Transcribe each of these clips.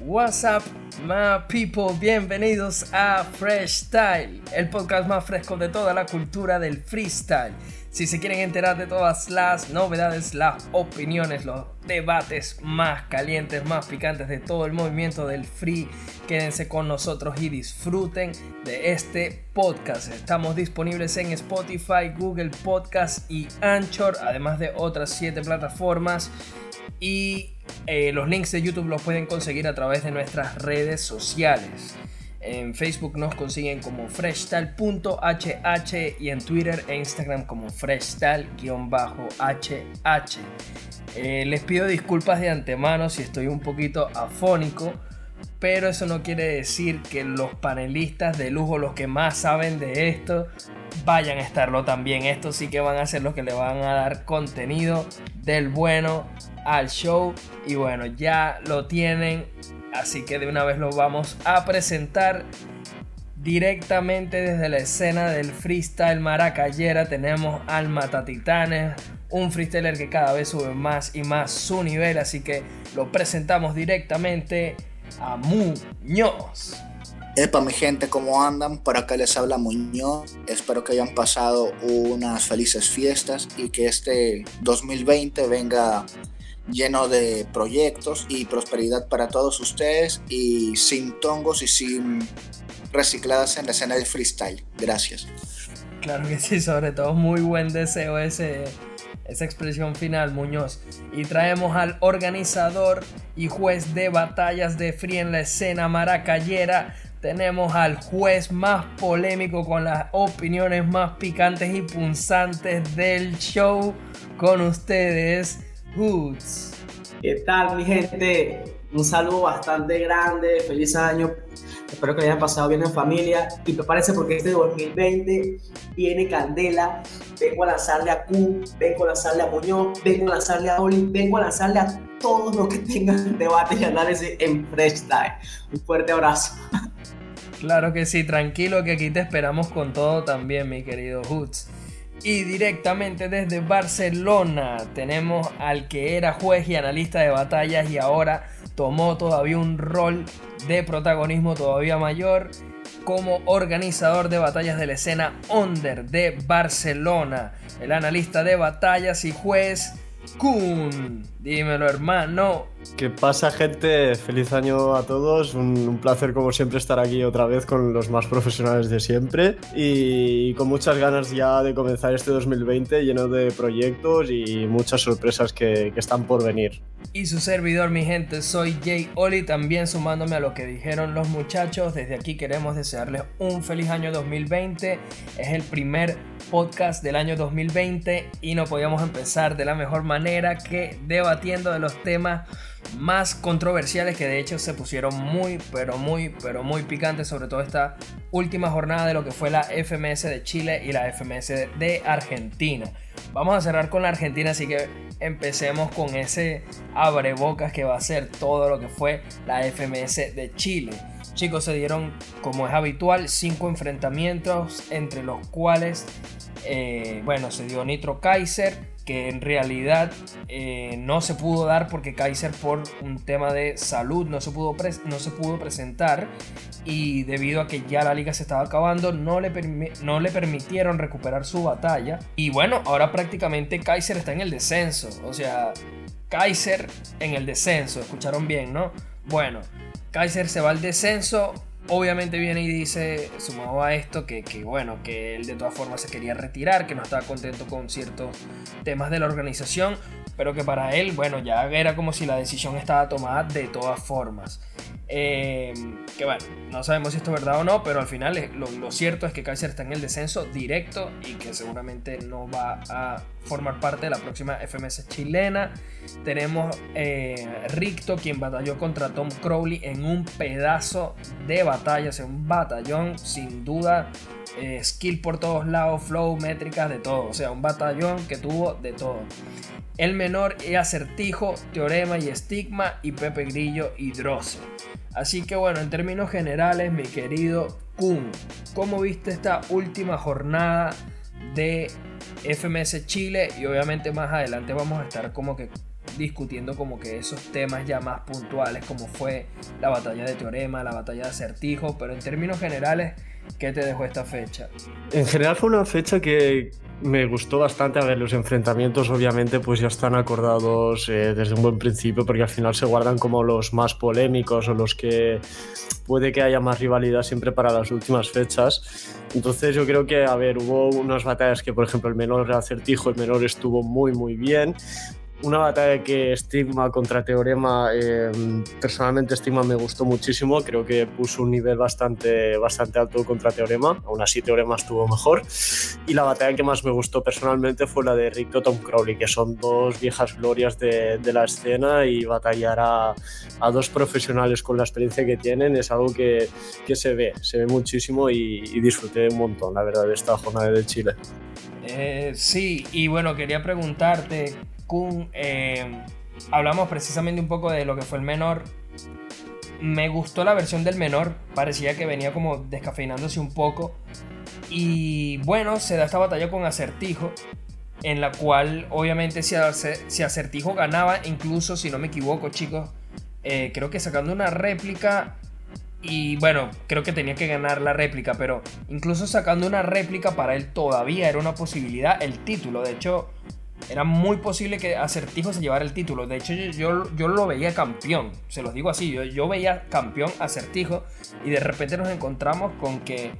What's up, my people? Bienvenidos a Fresh Style, el podcast más fresco de toda la cultura del freestyle. Si se quieren enterar de todas las novedades, las opiniones, los debates más calientes, más picantes de todo el movimiento del free, quédense con nosotros y disfruten de este podcast. Estamos disponibles en Spotify, Google Podcast y Anchor, además de otras 7 plataformas. Y eh, los links de YouTube los pueden conseguir a través de nuestras redes sociales. En Facebook nos consiguen como freshtal.hh y en Twitter e Instagram como freshtal-hh. Eh, les pido disculpas de antemano si estoy un poquito afónico, pero eso no quiere decir que los panelistas de lujo, los que más saben de esto, vayan a estarlo también. Estos sí que van a ser los que le van a dar contenido del bueno al show. Y bueno, ya lo tienen Así que de una vez lo vamos a presentar directamente desde la escena del freestyle maracayera. Tenemos al Matatitanes, un freestyler que cada vez sube más y más su nivel. Así que lo presentamos directamente a Muñoz. Epa, mi gente, ¿cómo andan? Por acá les habla Muñoz. Espero que hayan pasado unas felices fiestas y que este 2020 venga lleno de proyectos y prosperidad para todos ustedes y sin tongos y sin recicladas en la escena del freestyle. Gracias. Claro que sí, sobre todo muy buen deseo ese, esa expresión final, Muñoz. Y traemos al organizador y juez de batallas de free en la escena maracayera. Tenemos al juez más polémico con las opiniones más picantes y punzantes del show con ustedes. ¿Qué tal, mi gente? Un saludo bastante grande, feliz año. Espero que le hayan pasado bien en familia y prepárense porque este 2020 viene candela. Vengo a lanzarle a Q, vengo a lanzarle a Muñoz, vengo a lanzarle a Oli, vengo a lanzarle a todos los que tengan debate y análisis en Fresh Time. Un fuerte abrazo. Claro que sí, tranquilo que aquí te esperamos con todo también, mi querido Hoots. Y directamente desde Barcelona tenemos al que era juez y analista de batallas y ahora tomó todavía un rol de protagonismo todavía mayor como organizador de batallas de la escena Under de Barcelona. El analista de batallas y juez Kun. Dímelo, hermano. ¿Qué pasa, gente? Feliz año a todos. Un, placer, como siempre, estar aquí otra vez con los más profesionales de siempre. Y con muchas ganas ya de comenzar este 2020 lleno de proyectos y muchas sorpresas que, que están por venir. Y su servidor, mi gente, soy Jay Oli. También sumándome a lo que dijeron los muchachos. Desde aquí queremos desearles un feliz año 2020. Es el primer podcast del año 2020 y no podíamos empezar de la mejor manera que debatiendo de los temas más controversiales que de hecho se pusieron muy pero muy pero muy picantes sobre todo esta última jornada de lo que fue la FMS de Chile y la FMS de Argentina. Vamos a cerrar con la Argentina, así que empecemos con ese abrebocas que va a ser todo lo que fue la FMS de Chile. Chicos, se dieron, como es habitual, cinco enfrentamientos, entre los cuales, eh, bueno, se dio Nitro Kaiser, que en realidad eh, no se pudo dar porque Kaiser por un tema de salud no se, pudo no se pudo presentar y debido a que ya la liga se estaba acabando no le, no le permitieron recuperar su batalla y bueno, ahora prácticamente Kaiser está en el descenso, o sea, Kaiser en el descenso, escucharon bien, ¿no? Bueno, Kaiser se va al descenso. Obviamente viene y dice, sumado a esto, que, bueno, que él de todas formas se quería retirar, que no estaba contento con ciertos temas de la organización, pero que para él, bueno, ya era como si la decisión estaba tomada de todas formas. Eh, que bueno, no sabemos si esto es verdad o no, pero al final lo, cierto es que Kaiser está en el descenso directo y que seguramente no va a formar parte de la próxima FMS chilena. Tenemos eh, Ricto, quien batalló contra Tom Crowley en un pedazo de batalla, o un batallón sin duda. Eh, skill por todos lados, flow, métricas, de todo. O sea, un batallón que tuvo de todo. El menor y acertijo, teorema y estigma y Pepe Grillo y Drossel. Así que bueno, en términos generales, mi querido Kun, ¿cómo viste esta última jornada de FMS Chile? Y obviamente más adelante vamos a estar como que discutiendo como que esos temas ya más puntuales, como fue la batalla de teorema, la batalla de acertijo, pero en términos generales, ¿qué te dejó esta fecha? En general fue una fecha que me gustó bastante. A ver, los enfrentamientos obviamente pues ya están acordados eh, desde un buen principio porque al final se guardan como los más polémicos o los que puede que haya más rivalidad siempre para las últimas fechas. Entonces yo creo que, a ver, hubo unas batallas que por ejemplo el menor acertijo, el menor estuvo muy muy bien una batalla que Stigma contra Teorema, eh, personalmente Stigma me gustó muchísimo, creo que puso un nivel bastante, bastante alto contra Teorema, aún así Teorema estuvo mejor. Y la batalla que más me gustó personalmente fue la de Rick Tom Crowley, que son dos viejas glorias de, de la escena y batallar a, a, dos profesionales con la experiencia que tienen es algo que, que se ve, se ve muchísimo y, y, disfruté un montón, la verdad, de esta jornada de Chile. Eh, sí, y bueno, quería preguntarte Kun, eh, hablamos precisamente un poco de lo que fue el menor. Me gustó la versión del menor, parecía que venía como descafeinándose un poco. Y bueno, se da esta batalla con Acertijo, en la cual obviamente si, Acertijo ganaba, incluso si no me equivoco chicos, eh, creo que sacando una réplica y bueno, creo que tenía que ganar la réplica, pero incluso sacando una réplica para él todavía era una posibilidad el título. De hecho, era muy posible que Acertijo se llevara el título. De hecho, yo, yo, lo veía campeón. Se los digo así. Yo, yo veía campeón Acertijo. Y de repente nos encontramos con que,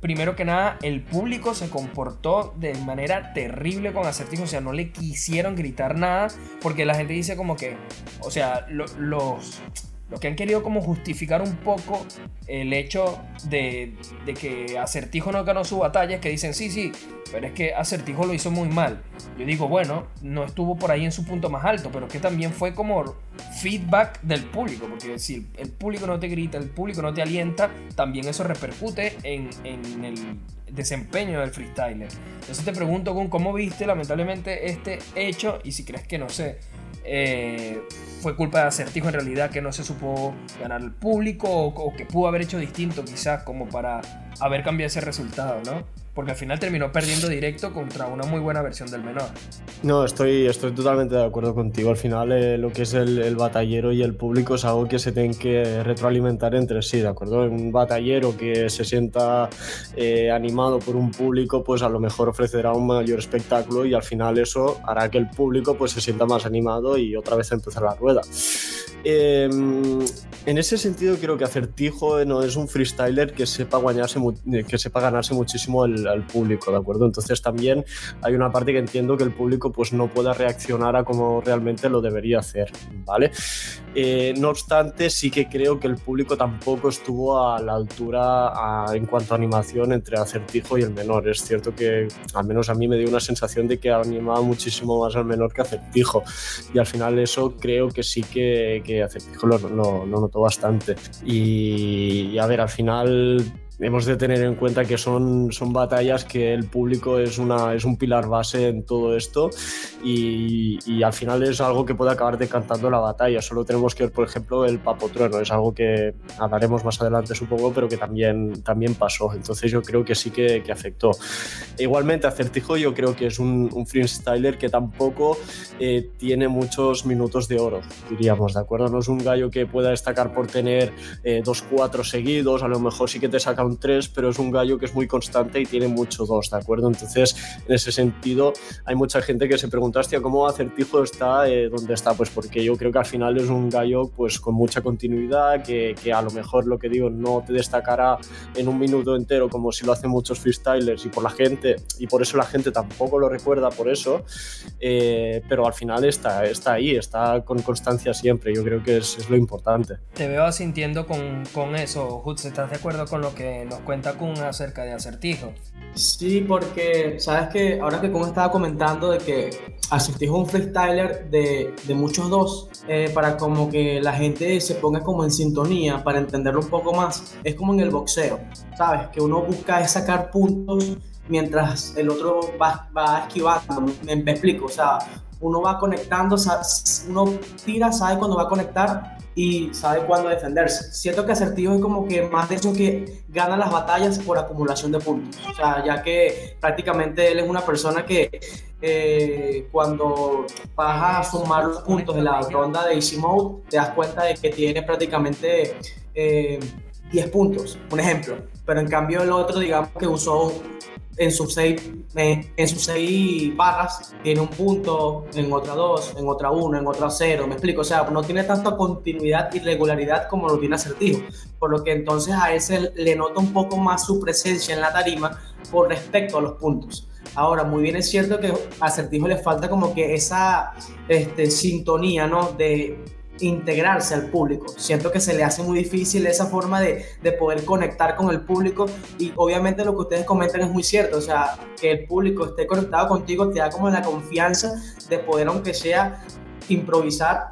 primero que nada, el público se comportó de manera terrible con Acertijo. O sea, no le quisieron gritar nada. Porque la gente dice como que, o sea, los los que han querido como justificar un poco el hecho de, de, que Acertijo no ganó su batalla es que dicen, sí, sí, pero es que Acertijo lo hizo muy mal. Yo digo, bueno, no estuvo por ahí en su punto más alto, pero que también fue como feedback del público, porque si el público no te grita, el público no te alienta, también eso repercute en, en el desempeño del freestyler. Entonces te pregunto, ¿cómo viste lamentablemente este hecho? Y si crees que, no sé, eh, fue culpa de Acertijo en realidad que no se supo ganar el público o, o, que pudo haber hecho distinto quizás como para haber cambiado ese resultado, ¿no? Porque al final terminó perdiendo directo contra una muy buena versión del menor. No, estoy, estoy totalmente de acuerdo contigo. Al final eh, lo que es el, batallero y el público es algo que se tienen que retroalimentar entre sí, ¿de acuerdo? Un batallero que se sienta eh, animado por un público, pues a lo mejor ofrecerá un mayor espectáculo y al final eso hará que el público pues se sienta más animado y otra vez empezar la rueda. Eh, en ese sentido creo que Acertijo no es un freestyler que sepa, ganarse, que sepa ganarse muchísimo el, al público, ¿de acuerdo? Entonces también hay una parte que entiendo que el público pues no pueda reaccionar a como realmente lo debería hacer, ¿vale? Eh, no obstante, sí que creo que el público tampoco estuvo a la altura en cuanto a animación entre Acertijo y el menor. Es cierto que al menos a mí me dio una sensación de que animaba muchísimo más al menor que Acertijo y al final eso creo que sí que, que Acertijo lo, lo, lo notó bastante. Y a ver, al final hemos de tener en cuenta que son, son batallas que el público es, una, es un pilar base en todo esto y, y, al final es algo que puede acabar decantando la batalla. Solo tenemos que ver, por ejemplo, el papotrueno, es algo que hablaremos más adelante, supongo, pero que también, también pasó. Entonces yo creo que sí que, que afectó. Igualmente, Acertijo yo creo que es un, un freestyler que tampoco eh, tiene muchos minutos de oro, diríamos, ¿de acuerdo? No es un gallo que pueda destacar por tener eh, dos cuatro seguidos, a lo mejor sí que te saca un 3, pero es un gallo que es muy constante y tiene mucho 2, ¿de acuerdo? Entonces, en ese sentido, hay mucha gente que se pregunta, hostia, ¿cómo Acertijo está eh, donde está? Pues porque yo creo que al final es un gallo pues con mucha continuidad, que, que, a lo mejor lo que digo no te destacará en un minuto entero como si lo hacen muchos freestylers y por la gente, y por eso la gente tampoco lo recuerda por eso, eh, pero al final está, está ahí, está con constancia siempre, yo creo que es, es lo importante. Te veo asintiendo con, con eso, Hutz, ¿estás de acuerdo con lo que nos cuenta Kun acerca de Acertijo. Sí, porque sabes que ahora que Kun estaba comentando de que Acertijo es un freestyler de, de muchos dos, eh, para como que la gente se ponga como en sintonía, para entenderlo un poco más, es como en el boxeo, ¿sabes? Que uno busca sacar puntos mientras el otro va, va esquivando, me, me explico, o sea, uno va conectando, uno tira, sabe cuándo va a conectar y sabe cuándo defenderse. Siento que Acertijo es como que más de eso que gana las batallas por acumulación de puntos. O sea, ya que prácticamente él es una persona que eh, cuando vas a sumar los puntos de la ronda de Easy Mode, te das cuenta de que tiene prácticamente 10 eh, puntos, un ejemplo. Pero en cambio el otro, digamos que usó en sus seis, en sus seis barras tiene un punto, en otra dos, en otra uno, en otra cero, me explico, o sea, no tiene tanta continuidad y regularidad como lo tiene Acertijo, por lo que entonces a ese le nota un poco más su presencia en la tarima por respecto a los puntos. Ahora, muy bien es cierto que a Acertijo le falta como que esa este, sintonía, ¿no? De integrarse al público. Siento que se le hace muy difícil esa forma de, de, poder conectar con el público y obviamente lo que ustedes comentan es muy cierto, o sea, que el público esté conectado contigo te da como la confianza de poder, aunque sea, improvisar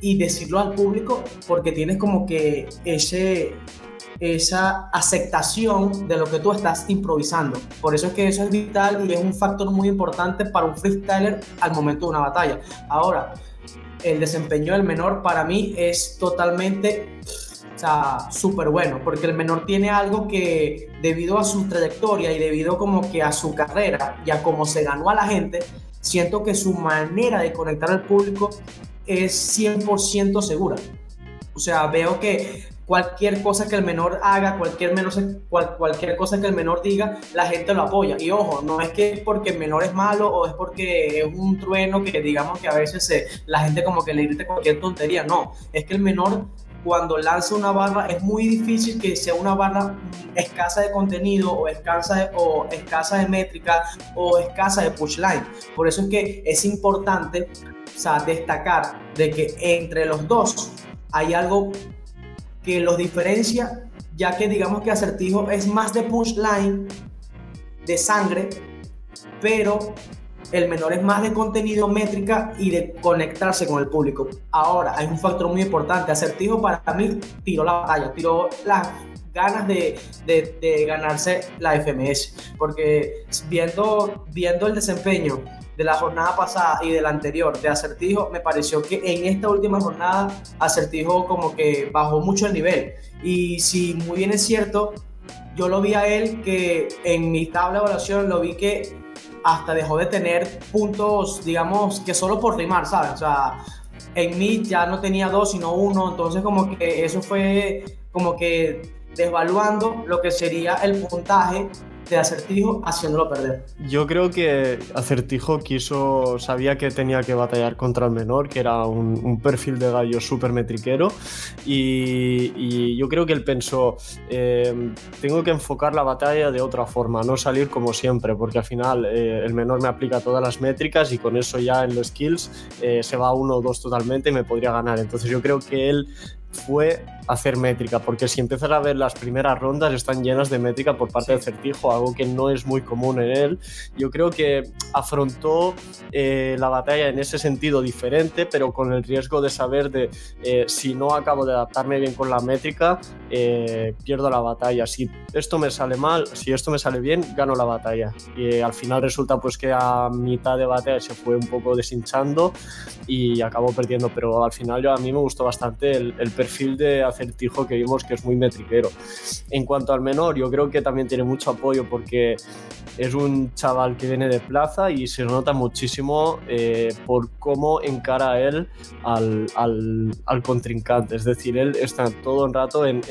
y decirlo al público porque tienes como que ese esa aceptación de lo que tú estás improvisando. Por eso es que eso es vital y es un factor muy importante para un freestyler al momento de una batalla. Ahora, el desempeño del menor para mí es totalmente o sea, súper bueno, porque el menor tiene algo que debido a su trayectoria y debido como que a su carrera y a cómo se ganó a la gente, siento que su manera de conectar al público es 100% segura. O sea, veo que cualquier cosa que el menor haga, cualquier, menor, cualquier cosa que el menor diga, la gente lo apoya. Y ojo, no es que es porque el menor es malo o es porque es un trueno que digamos que a veces la gente como que le grite cualquier tontería. No, es que el menor cuando lanza una barra es muy difícil que sea una barra escasa de contenido o escasa de, o escasa de métrica o escasa de pushline. Por eso es que es importante o sea, destacar de que entre los dos hay algo que los diferencia, ya que digamos que Acertijo es más de punchline, de sangre, pero el menor es más de contenido métrica y de conectarse con el público. Ahora, hay un factor muy importante. Acertijo para mí tiró la batalla, tiró las ganas de, de, de ganarse la FMS, porque viendo, viendo el desempeño de la jornada pasada y de la anterior de Acertijo, me pareció que en esta última jornada Acertijo como que bajó mucho el nivel. Y si muy bien es cierto, yo lo vi a él que en mi tabla de evaluación lo vi que hasta dejó de tener puntos, digamos, que solo por rimar, ¿sabes? O sea, en mí ya no tenía dos, sino uno, entonces como que eso fue como que desvaluando lo que sería el puntaje de Acertijo haciéndolo perder. Yo creo que Acertijo quiso, sabía que tenía que batallar contra el menor, que era un, perfil de gallo súper metriquero, y, yo creo que él pensó, eh, tengo que enfocar la batalla de otra forma, no salir como siempre, porque al final eh, el menor me aplica todas las métricas y con eso ya en los skills eh, se va uno o dos totalmente y me podría ganar. Entonces yo creo que él fue hacer métrica, porque si empiezas a ver las primeras rondas están llenas de métrica por parte del certijo, algo que no es muy común en él. Yo creo que afrontó eh, la batalla en ese sentido diferente, pero con el riesgo de saber de eh, si no acabo de adaptarme bien con la métrica, eh, pierdo la batalla. Si esto me sale mal, si esto me sale bien, gano la batalla. Y al final resulta pues que a mitad de batalla se fue un poco deshinchando y acabó perdiendo, pero al final yo, a mí me gustó bastante el, el perfil de acertijo que vimos que es muy metriquero. En cuanto al menor, yo creo que también tiene mucho apoyo porque es un chaval que viene de plaza y se nota muchísimo eh, por cómo encara él al, contrincante. Es decir, él está todo el rato en,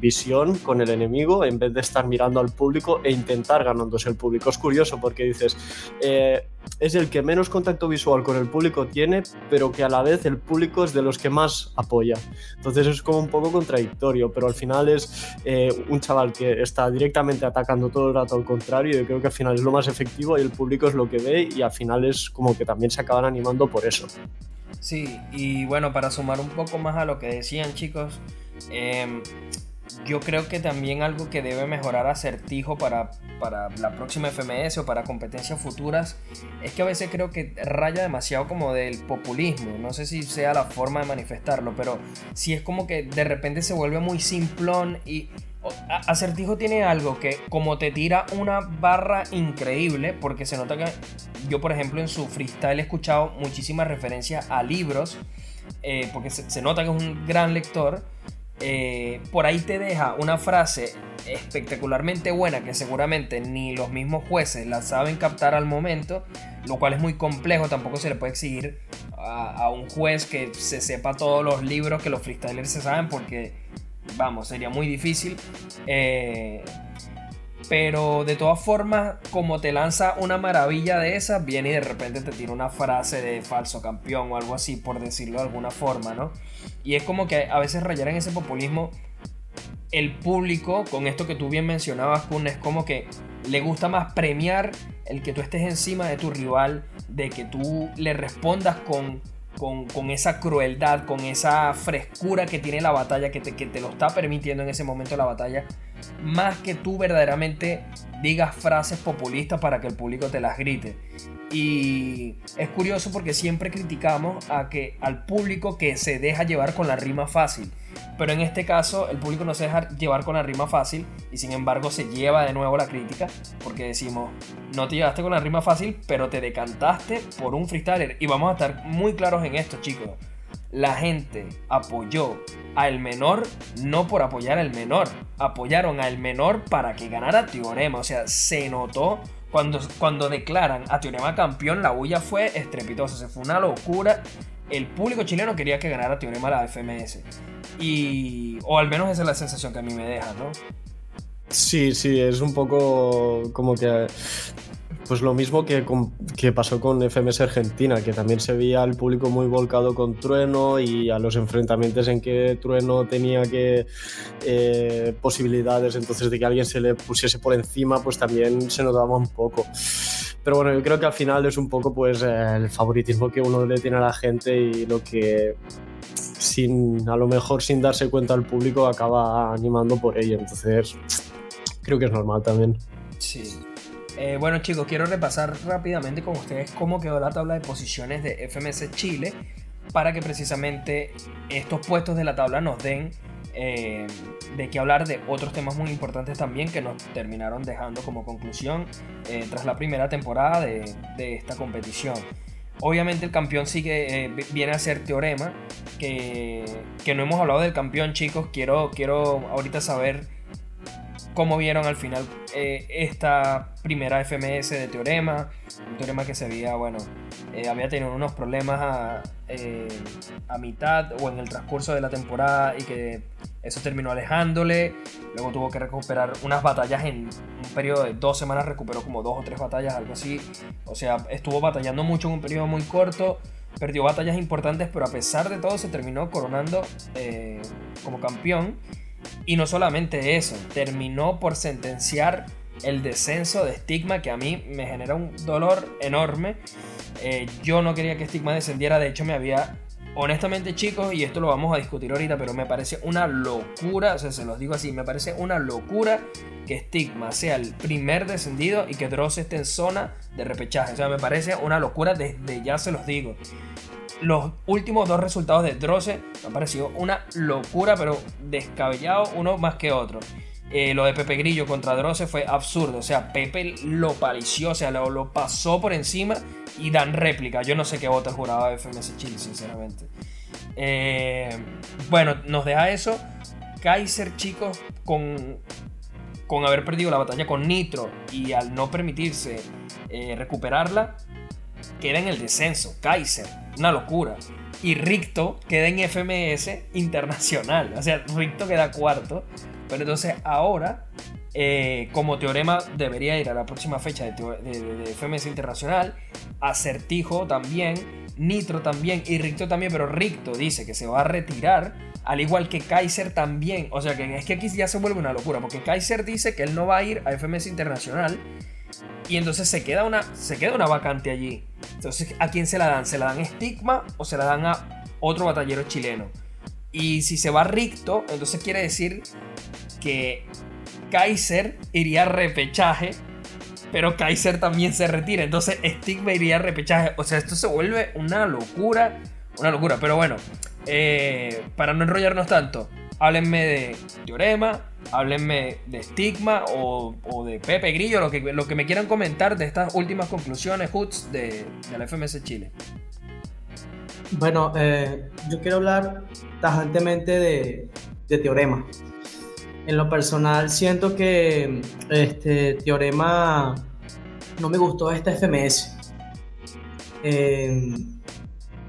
visión con el enemigo en vez de estar mirando al público e intentar ganándose el público. Es curioso porque dices, eh, es el que menos contacto visual con el público tiene, pero que a la vez el público es de los que más apoya. Entonces es como un poco contradictorio, pero al final es eh, un chaval que está directamente atacando todo el rato al contrario y creo que al final es lo más efectivo y el público es lo que ve y al final es como que también se acaban animando por eso. Sí, y bueno, para sumar un poco más a lo que decían chicos, eh, yo creo que también algo que debe mejorar acertijo para, para la próxima FMS o para competencias futuras es que a veces creo que raya demasiado como del populismo. No sé si sea la forma de manifestarlo, pero si es como que de repente se vuelve muy simplón y Acertijo tiene algo que como te tira una barra increíble, porque se nota que yo por ejemplo en su freestyle he escuchado muchísimas referencias a libros, eh, porque se, se nota que es un gran lector eh, por ahí te deja una frase espectacularmente buena que seguramente ni los mismos jueces la saben captar al momento, lo cual es muy complejo, tampoco se le puede exigir a, un juez que se sepa todos los libros que los freestylers se saben porque, vamos, sería muy difícil. Eh, pero de todas formas, como te lanza una maravilla de esas, viene y de repente te tira una frase de falso campeón o algo así, por decirlo de alguna forma, ¿no? Y es como que a veces rayar en ese populismo, el público, con esto que tú bien mencionabas, Kun, es como que le gusta más premiar el que tú estés encima de tu rival, de que tú le respondas con con, esa crueldad, con esa frescura que tiene la batalla, que te, que te lo está permitiendo en ese momento la batalla, más que tú verdaderamente digas frases populistas para que el público te las grite. Y es curioso porque siempre criticamos a que al público que se deja llevar con la rima fácil. Pero en este caso el público no se deja llevar con la rima fácil y sin embargo se lleva de nuevo la crítica porque decimos, no te llevaste con la rima fácil, pero te decantaste por un freestyler. Y vamos a estar muy claros en esto, chicos. La gente apoyó al menor no por apoyar al menor, apoyaron al menor para que ganara Teorema. O sea, se notó cuando, cuando declaran a Teorema campeón, la bulla fue estrepitosa, se fue una locura. El público chileno quería que ganara Teorema la FMS. Y. O al menos esa es la sensación que a mí me deja, ¿no? Sí, sí, es un poco como que pues lo mismo que, que, pasó con FMS Argentina, que también se veía al público muy volcado con Trueno y a los enfrentamientos en que Trueno tenía que eh, posibilidades entonces de que alguien se le pusiese por encima, pues también se notaba un poco. Pero bueno, yo creo que al final es un poco pues el favoritismo que uno le tiene a la gente y lo que sin a lo mejor sin darse cuenta al público acaba animando por ello. Entonces creo que es normal también. Sí. Eh, bueno chicos, quiero repasar rápidamente con ustedes cómo quedó la tabla de posiciones de FMS Chile para que precisamente estos puestos de la tabla nos den eh, de qué hablar de otros temas muy importantes también que nos terminaron dejando como conclusión eh, tras la primera temporada de, esta competición. Obviamente el campeón sigue, viene a ser Teorema, que, que, no hemos hablado del campeón chicos, quiero, quiero ahorita saber cómo vieron al final eh, esta primera FMS de Teorema, un Teorema que se había, bueno, eh, había tenido unos problemas a, eh, a, mitad o en el transcurso de la temporada y que eso terminó alejándole, luego tuvo que recuperar unas batallas en un periodo de dos semanas, recuperó como dos o tres batallas, algo así, o sea, estuvo batallando mucho en un periodo muy corto, perdió batallas importantes, pero a pesar de todo se terminó coronando como campeón. Y no solamente eso, terminó por sentenciar el descenso de Stigma que a mí me genera un dolor enorme. Eh, yo no quería que Stigma descendiera, de hecho me había, honestamente chicos, y esto lo vamos a discutir ahorita, pero me parece una locura, o sea, se los digo así, me parece una locura que Stigma sea el primer descendido y que Dross esté en zona de repechaje. O sea, me parece una locura desde ya se los digo los últimos dos resultados de Droce me han parecido una locura, pero descabellado uno más que otro. Eh, lo de Pepe Grillo contra Droce fue absurdo. O sea, Pepe lo palició, o sea, lo, pasó por encima y dan réplica. Yo no sé qué vota el jurado FMS Chile, sinceramente. Eh, bueno, nos deja eso. Kaiser, chicos, con, con haber perdido la batalla con Nitro y al no permitirse eh, recuperarla, queda en el descenso. Kaiser, una locura. Y Ricto queda en FMS internacional. O sea, Ricto queda cuarto. Pero entonces ahora, eh, como teorema, debería ir a la próxima fecha de, FMS internacional. Acertijo también. Nitro también. Y Ricto también. Pero Ricto dice que se va a retirar. Al igual que Kaiser también. O sea que es que aquí ya se vuelve una locura. Porque Kaiser dice que él no va a ir a FMS internacional. Y entonces se queda una, se queda una vacante allí. Entonces, ¿a quién se la dan? ¿Se la dan a Stigma o se la dan a otro batallero chileno? Y si se va Ricto, entonces quiere decir que Kaiser iría a repechaje, pero Kaiser también se retira. Entonces Stigma iría a repechaje. O sea, esto se vuelve una locura. Una locura. Pero bueno, eh, para no enrollarnos tanto, háblenme de Teorema, háblenme de Stigma o, de Pepe Grillo, lo que, lo que me quieran comentar de estas últimas conclusiones, Hoots, de, la FMS Chile. Bueno, eh, yo quiero hablar tajantemente de, de Teorema. En lo personal siento que este Teorema no me gustó esta FMS. Eh,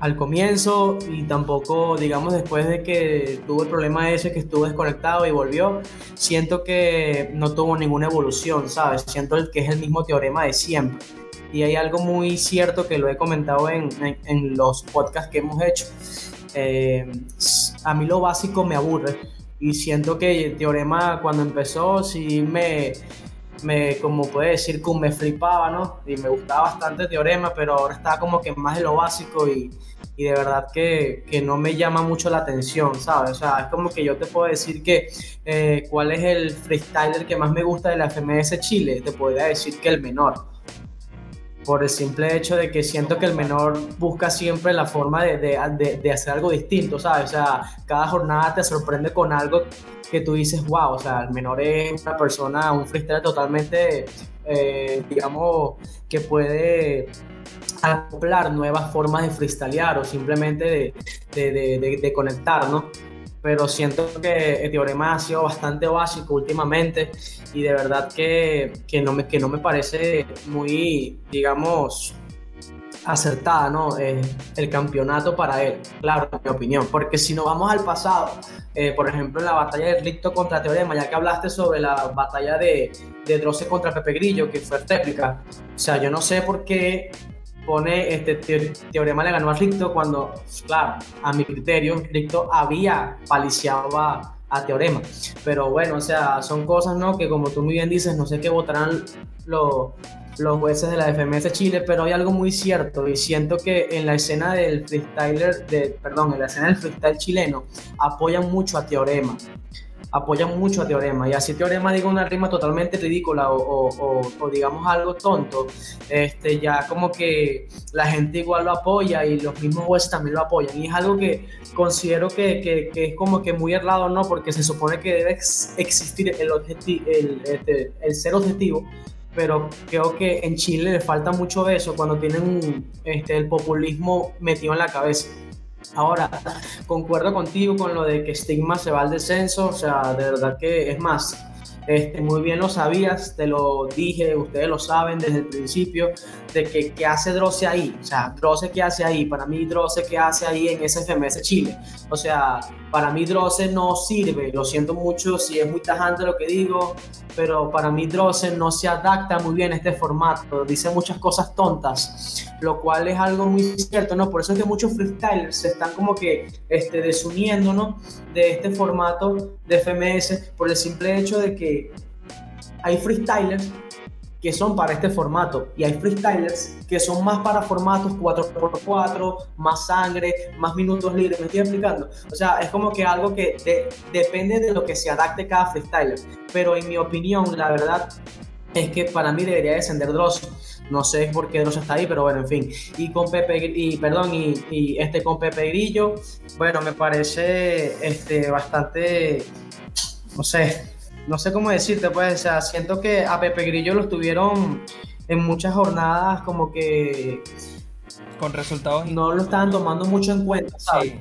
al comienzo y tampoco, digamos, después de que tuvo el problema ese que estuvo desconectado y volvió, siento que no tuvo ninguna evolución, ¿sabes? Siento que es el mismo teorema de siempre. Y hay algo muy cierto que lo he comentado en, en, los podcasts que hemos hecho. Eh, a mí lo básico me aburre y siento que el teorema cuando empezó sí me, me, como puede decir, como me flipaba, ¿no? Y me gustaba bastante el teorema, pero ahora está como que más de lo básico y, y de verdad que, que, no me llama mucho la atención, ¿sabes? O sea, es como que yo te puedo decir que eh, cuál es el freestyler que más me gusta de la FMS Chile, te podría decir que el menor. Por el simple hecho de que siento que el menor busca siempre la forma de, de, de, hacer algo distinto, ¿sabes? O sea, cada jornada te sorprende con algo que tú dices, wow, o sea, el menor es una persona, un freestyler totalmente, eh, digamos, que puede acoplar nuevas formas de freestylear o simplemente de, conectar, ¿no? Pero siento que el teorema ha sido bastante básico últimamente y de verdad que, que, no, me, que no me parece muy, digamos, acertada, ¿no? Eh, el campeonato para él, claro, en mi opinión. Porque si nos vamos al pasado, eh, por ejemplo, en la batalla de Ricto contra Teorema, ya que hablaste sobre la batalla de, de Droce contra Pepe Grillo, que fue técnica, o sea, yo no sé por qué pone este teorema le ganó a Ricto cuando, claro, a mi criterio, Ricto había paliciado a, Teorema. Pero bueno, o sea, son cosas, ¿no? Que como tú muy bien dices, no sé qué votarán los, los jueces de la FMS Chile, pero hay algo muy cierto y siento que en la escena del freestyler, de, perdón, en la escena del freestyle chileno apoyan mucho a Teorema apoyan mucho a Teorema. Y así Teorema diga una rima totalmente ridícula o, o, digamos algo tonto, este, ya como que la gente igual lo apoya y los mismos jueces también lo apoyan. Y es algo que considero que, que, que es como que muy errado, ¿no? Porque se supone que debe existir el, el, este, el ser objetivo pero creo que en Chile le falta mucho eso cuando tienen este, el populismo metido en la cabeza. Ahora, concuerdo contigo con lo de que Stigma se va al descenso, o sea, de verdad que es más, este, muy bien lo sabías, te lo dije, ustedes lo saben desde el principio, de que qué hace Droce ahí. O sea, Droce qué hace ahí. Para mí, Droce qué hace ahí en ese FMS Chile. O sea, para mí Droce no sirve. Lo siento mucho si es muy tajante lo que digo, pero para mí Droce no se adapta muy bien a este formato. Dice muchas cosas tontas, lo cual es algo muy cierto, ¿no? Por eso es que muchos freestylers se están como que este, desuniendo, ¿no? De este formato de FMS por el simple hecho de que hay freestylers que son para este formato y hay freestylers que son más para formatos 4x4, más sangre, más minutos libres, ¿me estoy explicando? O sea, es como que algo que depende de lo que se adapte cada freestyler, pero en mi opinión, la verdad es que para mí debería descender Dross. No sé por qué Dross está ahí, pero bueno, en fin. Y con Pepe, y perdón, y, este con Pepe Grillo, bueno, me parece este, bastante, no sé, no sé cómo decirte, pues, o sea, siento que a Pepe Grillo lo estuvieron en muchas jornadas como que... Con resultados... No lo estaban tomando mucho en cuenta, ¿sabes?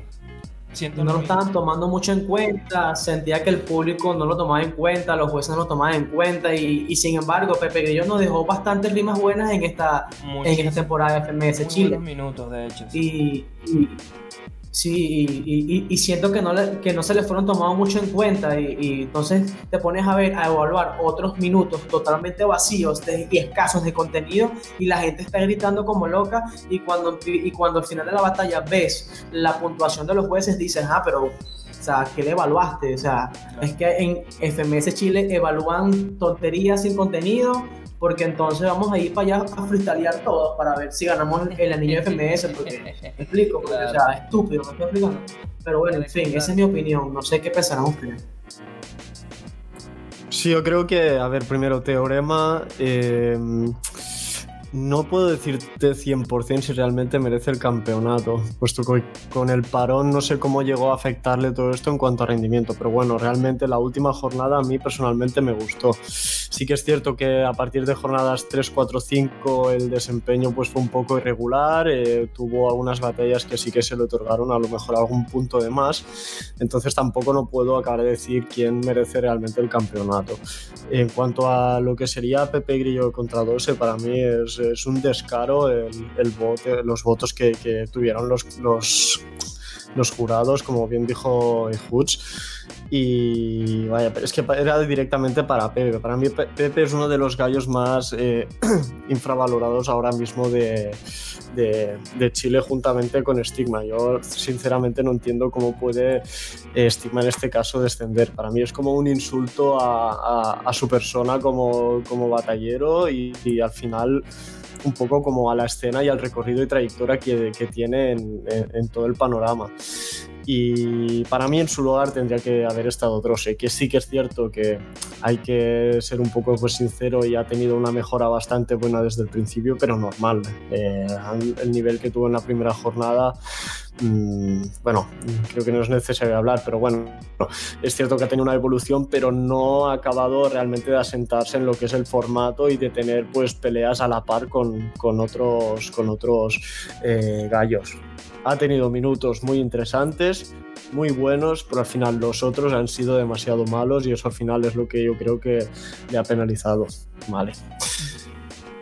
Sí. no lo estaban tomando mucho en cuenta, sentía que el público no lo tomaba en cuenta, los jueces no lo tomaban en cuenta y, sin embargo Pepe Grillo nos dejó bastantes rimas buenas en esta, en esta temporada de FMS Chile. minutos de hecho. y, Sí, y, siento que no, que no se le fueron tomados mucho en cuenta y, entonces te pones a ver, a evaluar otros minutos totalmente vacíos y escasos de contenido y la gente está gritando como loca y cuando, y cuando al final de la batalla ves la puntuación de los jueces dices, ah, pero, o sea, ¿qué le evaluaste? O sea, es que en FMS Chile evalúan tonterías sin contenido porque entonces vamos a ir para allá a freestylear todos para ver si ganamos el anillo de FMS, porque me explico, porque, o sea, estúpido, me estoy explicando. Pero bueno, en fin, esa es mi opinión, no sé qué pensarán ustedes. Sí, yo creo que, a ver, primero, teorema. Eh, no puedo decirte 100% si realmente merece el campeonato, puesto que con el parón no sé cómo llegó a afectarle todo esto en cuanto a rendimiento, pero bueno, realmente la última jornada a mí personalmente me gustó. Sí que es cierto que a partir de jornadas 3, 4, 5 el desempeño pues fue un poco irregular, eh, tuvo algunas batallas que sí que se le otorgaron a lo mejor algún punto de más, entonces tampoco no puedo acabar de decir quién merece realmente el campeonato. En cuanto a lo que sería Pepe Grillo contra 12, para mí es, es un descaro el, el los votos que, que tuvieron los, los los jurados, como bien dijo Hutch. Y vaya, es que era directamente para Pepe. Para mí Pepe es uno de los gallos más eh, infravalorados ahora mismo de, de, Chile juntamente con Stigma. Yo sinceramente no entiendo cómo puede eh, Stigma en este caso descender. Para mí es como un insulto a, a, su persona como, como batallero y al final un poco como a la escena y al recorrido y trayectoria que, tiene en, todo el panorama. Y para mí en su lugar tendría que haber estado Drose, que sí que es cierto que hay que ser un poco pues, sincero y ha tenido una mejora bastante buena desde el principio, pero normal. Eh, el nivel que tuvo en la primera jornada Mm, bueno, creo que no es necesario hablar, pero bueno, es cierto que ha tenido una evolución, pero no ha acabado realmente de asentarse en lo que es el formato y de tener pues peleas a la par con, con otros, con otros eh, gallos. Ha tenido minutos muy interesantes, muy buenos, pero al final los otros han sido demasiado malos y eso al final es lo que yo creo que le ha penalizado. Vale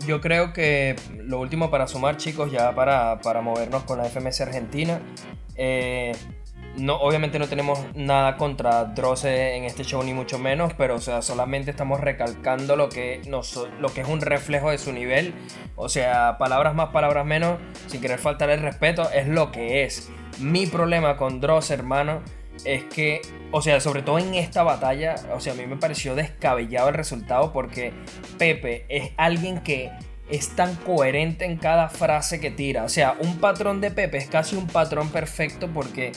yo creo que lo último para sumar, chicos, ya para, para movernos con la FMS Argentina. Eh, no, obviamente no tenemos nada contra Droce en este show, ni mucho menos, pero o sea, solamente estamos recalcando lo que, lo que es un reflejo de su nivel. O sea, palabras más, palabras menos, sin querer faltar el respeto, es lo que es. Mi problema con Droce, hermano, es que, o sea, sobre todo en esta batalla, o sea, a mí me pareció descabellado el resultado porque Pepe es alguien que es tan coherente en cada frase que tira. O sea, un patrón de Pepe es casi un patrón perfecto porque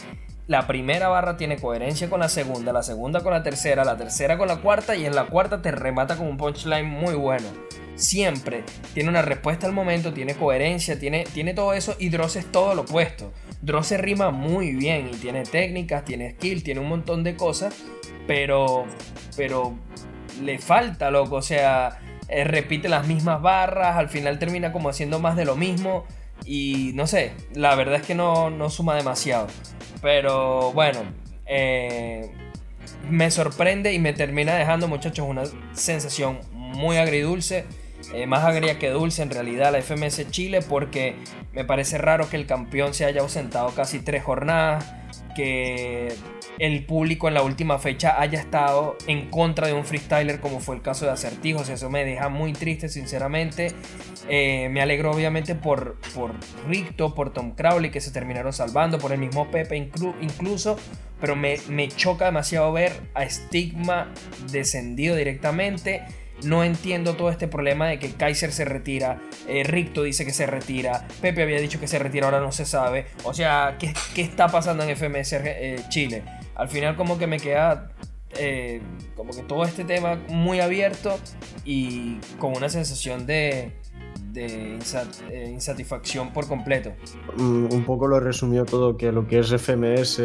la primera barra tiene coherencia con la segunda, la segunda con la tercera, la tercera con la cuarta y en la cuarta te remata con un punchline muy bueno. Siempre tiene una respuesta al momento, tiene coherencia, tiene, tiene todo eso y Dross es todo lo opuesto. Dross se rima muy bien y tiene técnicas, tiene skill, tiene un montón de cosas, pero, pero le falta, loco. O sea, eh, repite las mismas barras, al final termina como haciendo más de lo mismo. Y no sé, la verdad es que no, no suma demasiado. Pero bueno, eh, me sorprende y me termina dejando, muchachos, una sensación muy agridulce. Eh, más agria que dulce en realidad la FMS Chile porque me parece raro que el campeón se haya ausentado casi tres jornadas, que el público en la última fecha haya estado en contra de un freestyler como fue el caso de Acertijos. Eso me deja muy triste, sinceramente. Eh, me alegro obviamente por, por Ricto, por Tom Crowley que se terminaron salvando, por el mismo Pepe incluso. Pero me, me choca demasiado ver a Stigma descendido directamente no entiendo todo este problema de que Kaiser se retira, eh, Ricto dice que se retira, Pepe había dicho que se retira, ahora no se sabe. O sea, ¿qué, está pasando en FMS eh, Chile? Al final como que me queda eh, como que todo este tema muy abierto y con una sensación de, de eh, insatisfacción por completo. Mm, un poco lo resumió todo, que lo que es FMS,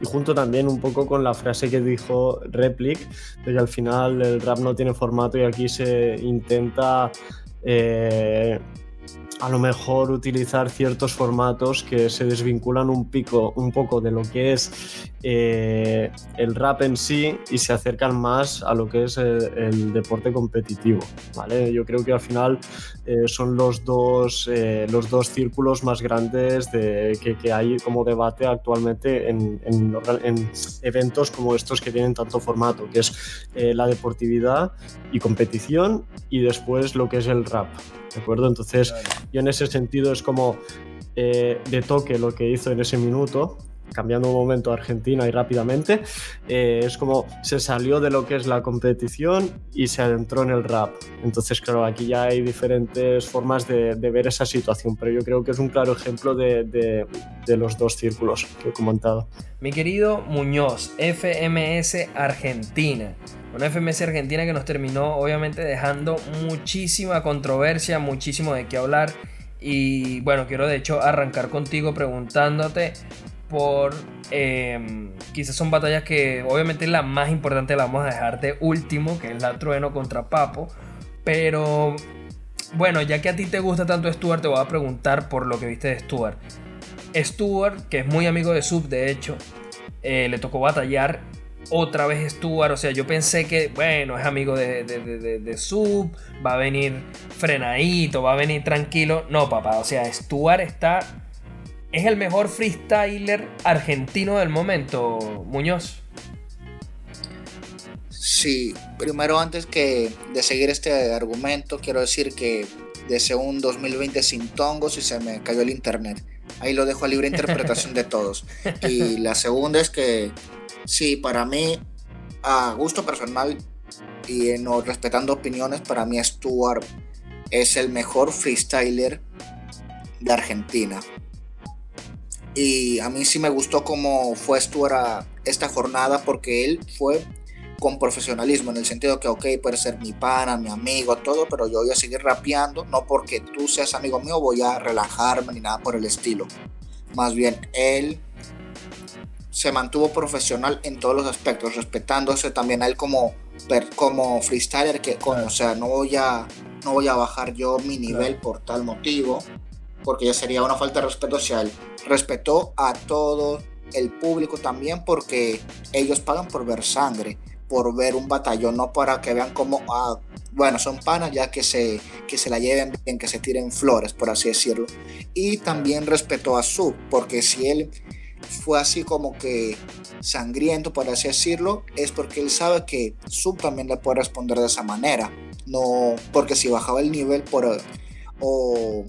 y junto también un poco con la frase que dijo Replic, de que al final el rap no tiene formato y aquí se intenta... Eh, a lo mejor utilizar ciertos formatos que se desvinculan un, pico, un poco de lo que es eh, el rap en sí y se acercan más a lo que es el, deporte competitivo. ¿vale? Yo creo que al final eh, son los dos, eh, los dos círculos más grandes de, que, hay como debate actualmente en, en, en, eventos como estos que tienen tanto formato, que es la deportividad y competición y después lo que es el rap. ¿De acuerdo? Entonces, yo en ese sentido es como eh, de toque lo que hizo en ese minuto, cambiando un momento a Argentina y rápidamente, eh, es como se salió de lo que es la competición y se adentró en el rap. Entonces, claro, aquí ya hay diferentes formas de, ver esa situación, pero yo creo que es un claro ejemplo de, de, los dos círculos que he comentado. Mi querido Muñoz, FMS Argentina. Una FMS Argentina que nos terminó obviamente dejando muchísima controversia, muchísimo de qué hablar. Y bueno, quiero de hecho arrancar contigo preguntándote por Em, quizás son batallas que obviamente la más importante la vamos a dejar de último, que es la Trueno contra Papo. Pero bueno, ya que a ti te gusta tanto Stuart, te voy a preguntar por lo que viste de Stuart. Stuart, que es muy amigo de Sub, de hecho, eh, le tocó batallar otra vez Stuart. O sea, yo pensé que, bueno, es amigo de, de, Sub, va a venir frenadito, va a venir tranquilo. No, papá, o sea, Stuart está. Es el mejor freestyler argentino del momento, Muñoz. Sí, primero antes que de seguir este argumento, quiero decir que desde un 2020 sin tongos y se me cayó el internet. Ahí lo dejo a libre interpretación de todos. Y la segunda es que Sí, para mí, a gusto personal y no respetando opiniones, para mí Stuart es el mejor freestyler de Argentina. Y a mí sí me gustó cómo fue Stuart a esta jornada porque él fue con profesionalismo, en el sentido que, ok, puede ser mi pana, mi amigo, todo, pero yo voy a seguir rapeando, no porque tú seas amigo mío voy a relajarme ni nada por el estilo. Más bien, él se mantuvo profesional en todos los aspectos, respetándose también a él como, como freestyler, que o sea, no voy, a, no voy a bajar yo mi nivel por tal motivo, porque ya sería una falta de respeto hacia él. Respetó a todo el público también porque ellos pagan por ver sangre, por ver un batallón, no para que vean como, ah, bueno, son panas ya que se, que se la lleven bien, que se tiren flores, por así decirlo. Y también respetó a Sub, porque si él fue así como que sangriento, por así decirlo, es porque él sabe que Sub también le puede responder de esa manera. No, porque si bajaba el nivel por, o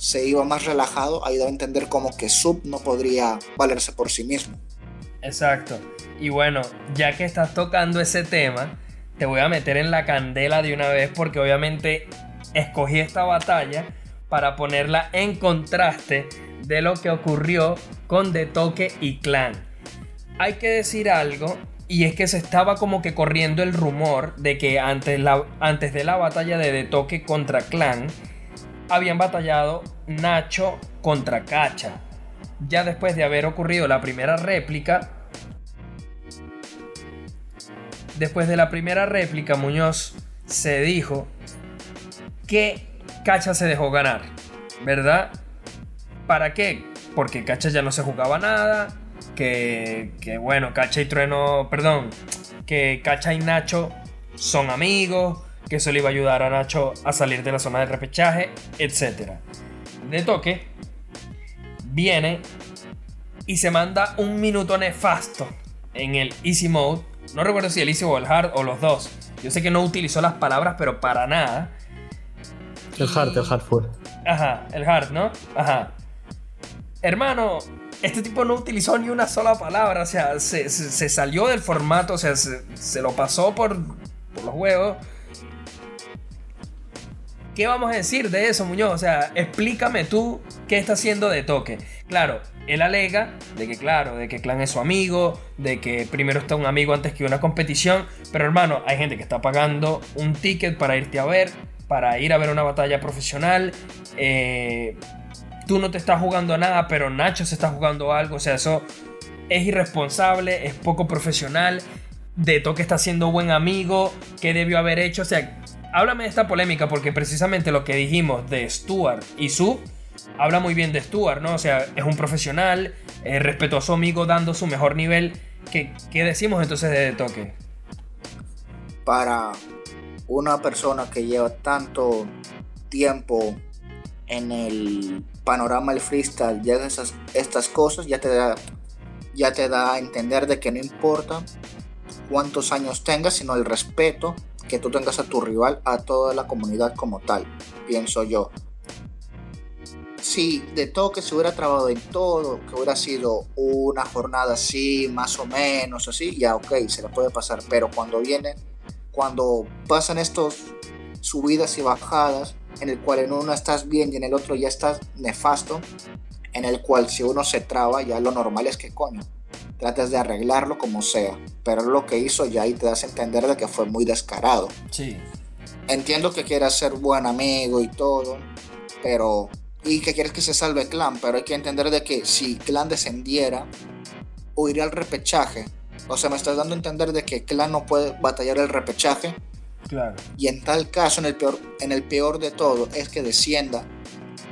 se iba más relajado, ayuda a entender como que Sub no podría valerse por sí mismo. Exacto. Y bueno, ya que estás tocando ese tema, te voy a meter en la candela de una vez porque obviamente escogí esta batalla para ponerla en contraste de lo que ocurrió con De Toque y Clan. Hay que decir algo, y es que se estaba como que corriendo el rumor de que antes, la, antes de la batalla de De Toque contra Clan, habían batallado Nacho contra Cacha. Ya después de haber ocurrido la primera réplica, después de la primera réplica, Muñoz se dijo que Cacha se dejó ganar, ¿verdad? ¿Para qué? Porque Cacha ya no se jugaba nada. Que, que bueno, Cacha y Trueno, perdón, que Cacha y Nacho son amigos. Que eso le iba a ayudar a Nacho a salir de la zona de repechaje, etc. De toque, viene y se manda un minuto nefasto en el Easy Mode. No recuerdo si el Easy o el Hard o los dos. Yo sé que no utilizó las palabras, pero para nada. El Hard, el Hard fue. Ajá, el Hard, ¿no? Ajá hermano, este tipo no utilizó ni una sola palabra, o sea, se, salió del formato, o sea, se, lo pasó por, por, los huevos. ¿Qué vamos a decir de eso, Muñoz? O sea, explícame tú qué está haciendo de toque. Claro, él alega de que, claro, de que Clan es su amigo, de que primero está un amigo antes que una competición, pero hermano, hay gente que está pagando un ticket para irte a ver, para ir a ver una batalla profesional. Eh, tú no te estás jugando nada, pero Nacho se está jugando algo. O sea, eso es irresponsable, es poco profesional. De Toque está siendo buen amigo. ¿Qué debió haber hecho? O sea, háblame de esta polémica porque precisamente lo que dijimos de Stuart y Sub habla muy bien de Stuart, ¿no? O sea, es un profesional, eh, respetó a su amigo dando su mejor nivel. ¿Qué, ¿Qué decimos entonces de, Toque? Para una persona que lleva tanto tiempo en el panorama del freestyle ya esas, estas cosas ya te da ya te da a entender de que no importa cuántos años tengas sino el respeto que tú tengas a tu rival a toda la comunidad como tal pienso yo. Si de todo que se hubiera trabajado en todo que hubiera sido una jornada así más o menos así ya ok se le puede pasar. Pero cuando viene cuando pasan estos subidas y bajadas en el cual en uno estás bien y en el otro ya estás nefasto, en el cual si uno se traba ya lo normal es que coño, trates de arreglarlo como sea, pero lo que hizo ya ahí te das a entender de que fue muy descarado. Sí. Entiendo que quieras ser buen amigo y todo, pero y que quieres que se salve clan, pero hay que entender de que si clan descendiera, iré al repechaje. O sea, me estás dando a entender de que Clan no puede batallar el repechaje. Claro. Y en tal caso, en el peor, en el peor de todo, es que descienda.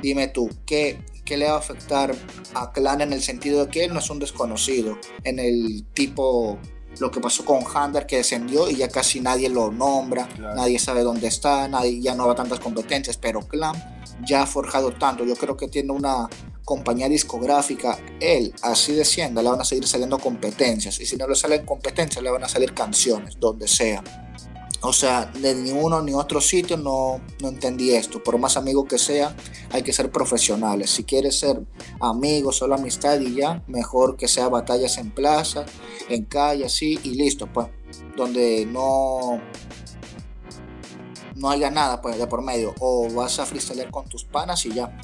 Dime tú, ¿qué, ¿qué le va a afectar a Clan en el sentido de que él no es un desconocido? En el tipo, lo que pasó con Hunter que descendió y ya casi nadie lo nombra, Claro. nadie sabe dónde está, nadie ya no va a tantas competencias, pero Clan ya ha forjado tanto. Yo creo que tiene una compañía discográfica, él así descienda, le van a seguir saliendo competencias. Y si no le salen competencias, le van a salir canciones, donde sea. O sea, de ni uno ni otro sitio no, no entendí esto. Por más amigo que sea, hay que ser profesionales. Si quieres ser amigo, solo amistad y ya, mejor que sea batallas en plaza, en calle, así y listo, pues. Donde no, no haya nada pues de por medio. O vas a freestylear con tus panas y ya.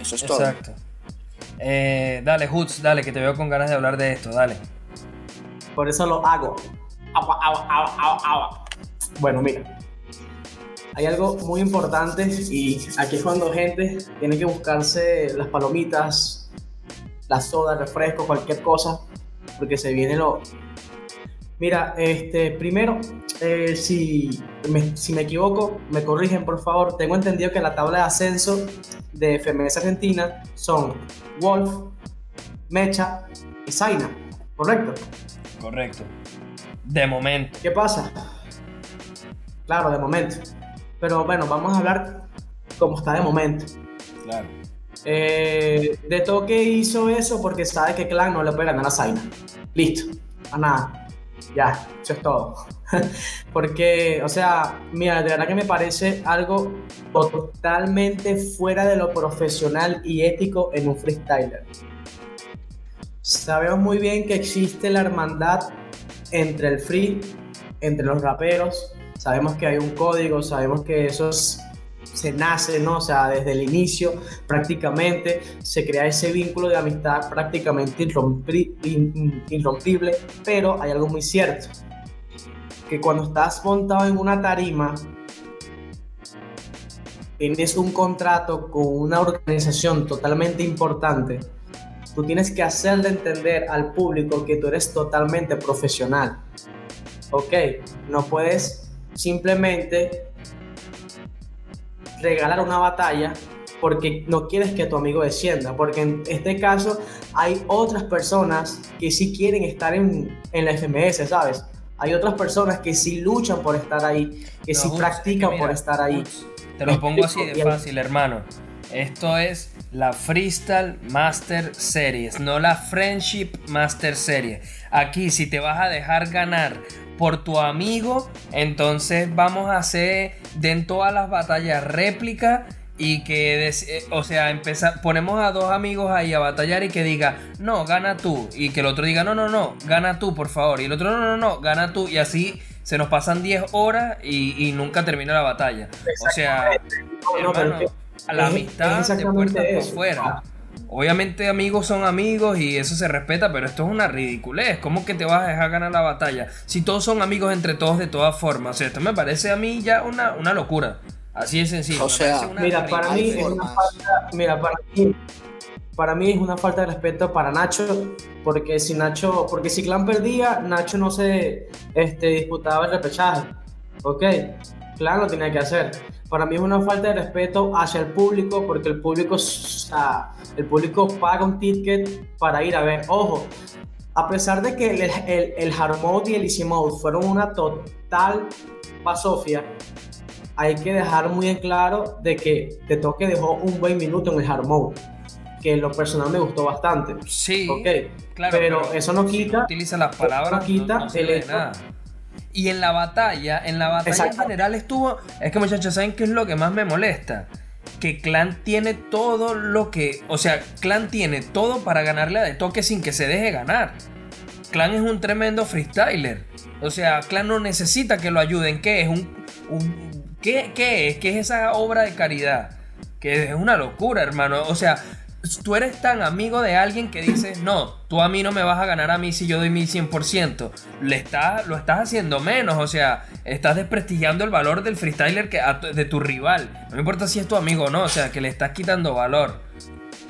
Eso es todo. Exacto. Eh, dale, Hoots, dale, que te veo con ganas de hablar de esto, dale. Por eso lo hago. Agua, agua, agua, agua, agua. Bueno, mira. Hay algo muy importante y aquí es cuando gente tiene que buscarse las palomitas, la soda, el refresco, cualquier cosa, porque se viene lo... Mira, este, primero, eh, si, me, si me equivoco, me corrigen por favor. Tengo entendido que la tabla de ascenso de FMS Argentina son Wolf, Mecha y Zaina, ¿correcto? Correcto. De momento. ¿Qué pasa? Claro, de momento. Pero bueno, vamos a hablar como está de momento. Claro. Eh, de toque hizo eso porque sabe que Clan no le puede ganar a Zaina. Listo. A nada. Ya, eso es todo. porque, o sea, mira, de verdad que me parece algo totalmente fuera de lo profesional y ético en un freestyler. Sabemos muy bien que existe la hermandad entre el free, entre los raperos. Sabemos que hay un código, sabemos que eso es- se nace, ¿no? O sea, desde el inicio prácticamente se crea ese vínculo de amistad prácticamente irrompri- irrompible, pero hay algo muy cierto, que cuando estás montado en una tarima, tienes un contrato con una organización totalmente importante, tú tienes que hacerle entender al público que tú eres totalmente profesional. Ok, no puedes simplemente regalar una batalla porque no quieres que tu amigo descienda, porque en este caso hay otras personas que sí quieren estar en, en la FMS, ¿sabes? Hay otras personas que sí luchan por estar ahí, que No, sí practican mira, por estar ahí. Te lo pongo así de fácil, hermano. Esto es la Freestyle Master Series, no la Friendship Master Series. Aquí, si te vas a dejar ganar por tu amigo, entonces vamos a hacer de en todas las batallas réplica y que, eh, o sea, empezar, ponemos a dos amigos ahí a batallar y que diga, no, gana tú. Y que el otro diga, no, no, no, gana tú, por favor. Y el otro, no, no, no, gana tú. Y así se nos pasan 10 horas y, y nunca termina la batalla. O sea, No, no, pero hermano, a la amistad es de puertas por eso. Obviamente amigos son amigos y eso se respeta, pero esto es una ridiculez. ¿Cómo que te vas a dejar ganar la batalla? Si todos son amigos entre todos de todas formas. O sea, esto me parece a mí ya una, una locura. Así de sencillo. O sea, Mira, para mí es una falta, mira, para mí, para mí es una falta de respeto para Nacho, porque si Nacho, porque si Clan perdía, Nacho no se este, disputaba el repechaje, ¿ok? Clan lo tenía que hacer. Para mí es una falta de respeto hacia el público, porque el público, o sea, el público paga un ticket para ir a ver. Ojo, a pesar de que el, el, el hard mode y el easy mode fueron una total basofia, hay que dejar muy en claro de que Te Toque dejó un buen minuto en el hard mode, que en lo personal me gustó bastante. Sí, Ok, claro, pero, eso no si quita, utiliza las palabras, no quita no, no el hecho- nada. Y en la batalla, en la batalla en general estuvo. Es que muchachos, ¿saben qué es lo que más me molesta? Que Clan tiene todo lo que. O sea, Clan tiene todo para ganarle a De Toque sin que se deje ganar. Clan es un tremendo freestyler. O sea, Clan no necesita que lo ayuden. ¿Qué es? Un, un- ¿qué, qué es? ¿Qué es esa obra de caridad? Que es una locura, hermano. O sea, tú eres tan amigo de alguien que dices, no, tú a mí no me vas a ganar a mí si yo doy mi 100%. Le estás, lo estás haciendo menos, o sea, estás desprestigiando el valor del freestyler que, a de tu rival. No me importa si es tu amigo o no, o sea, que le estás quitando valor.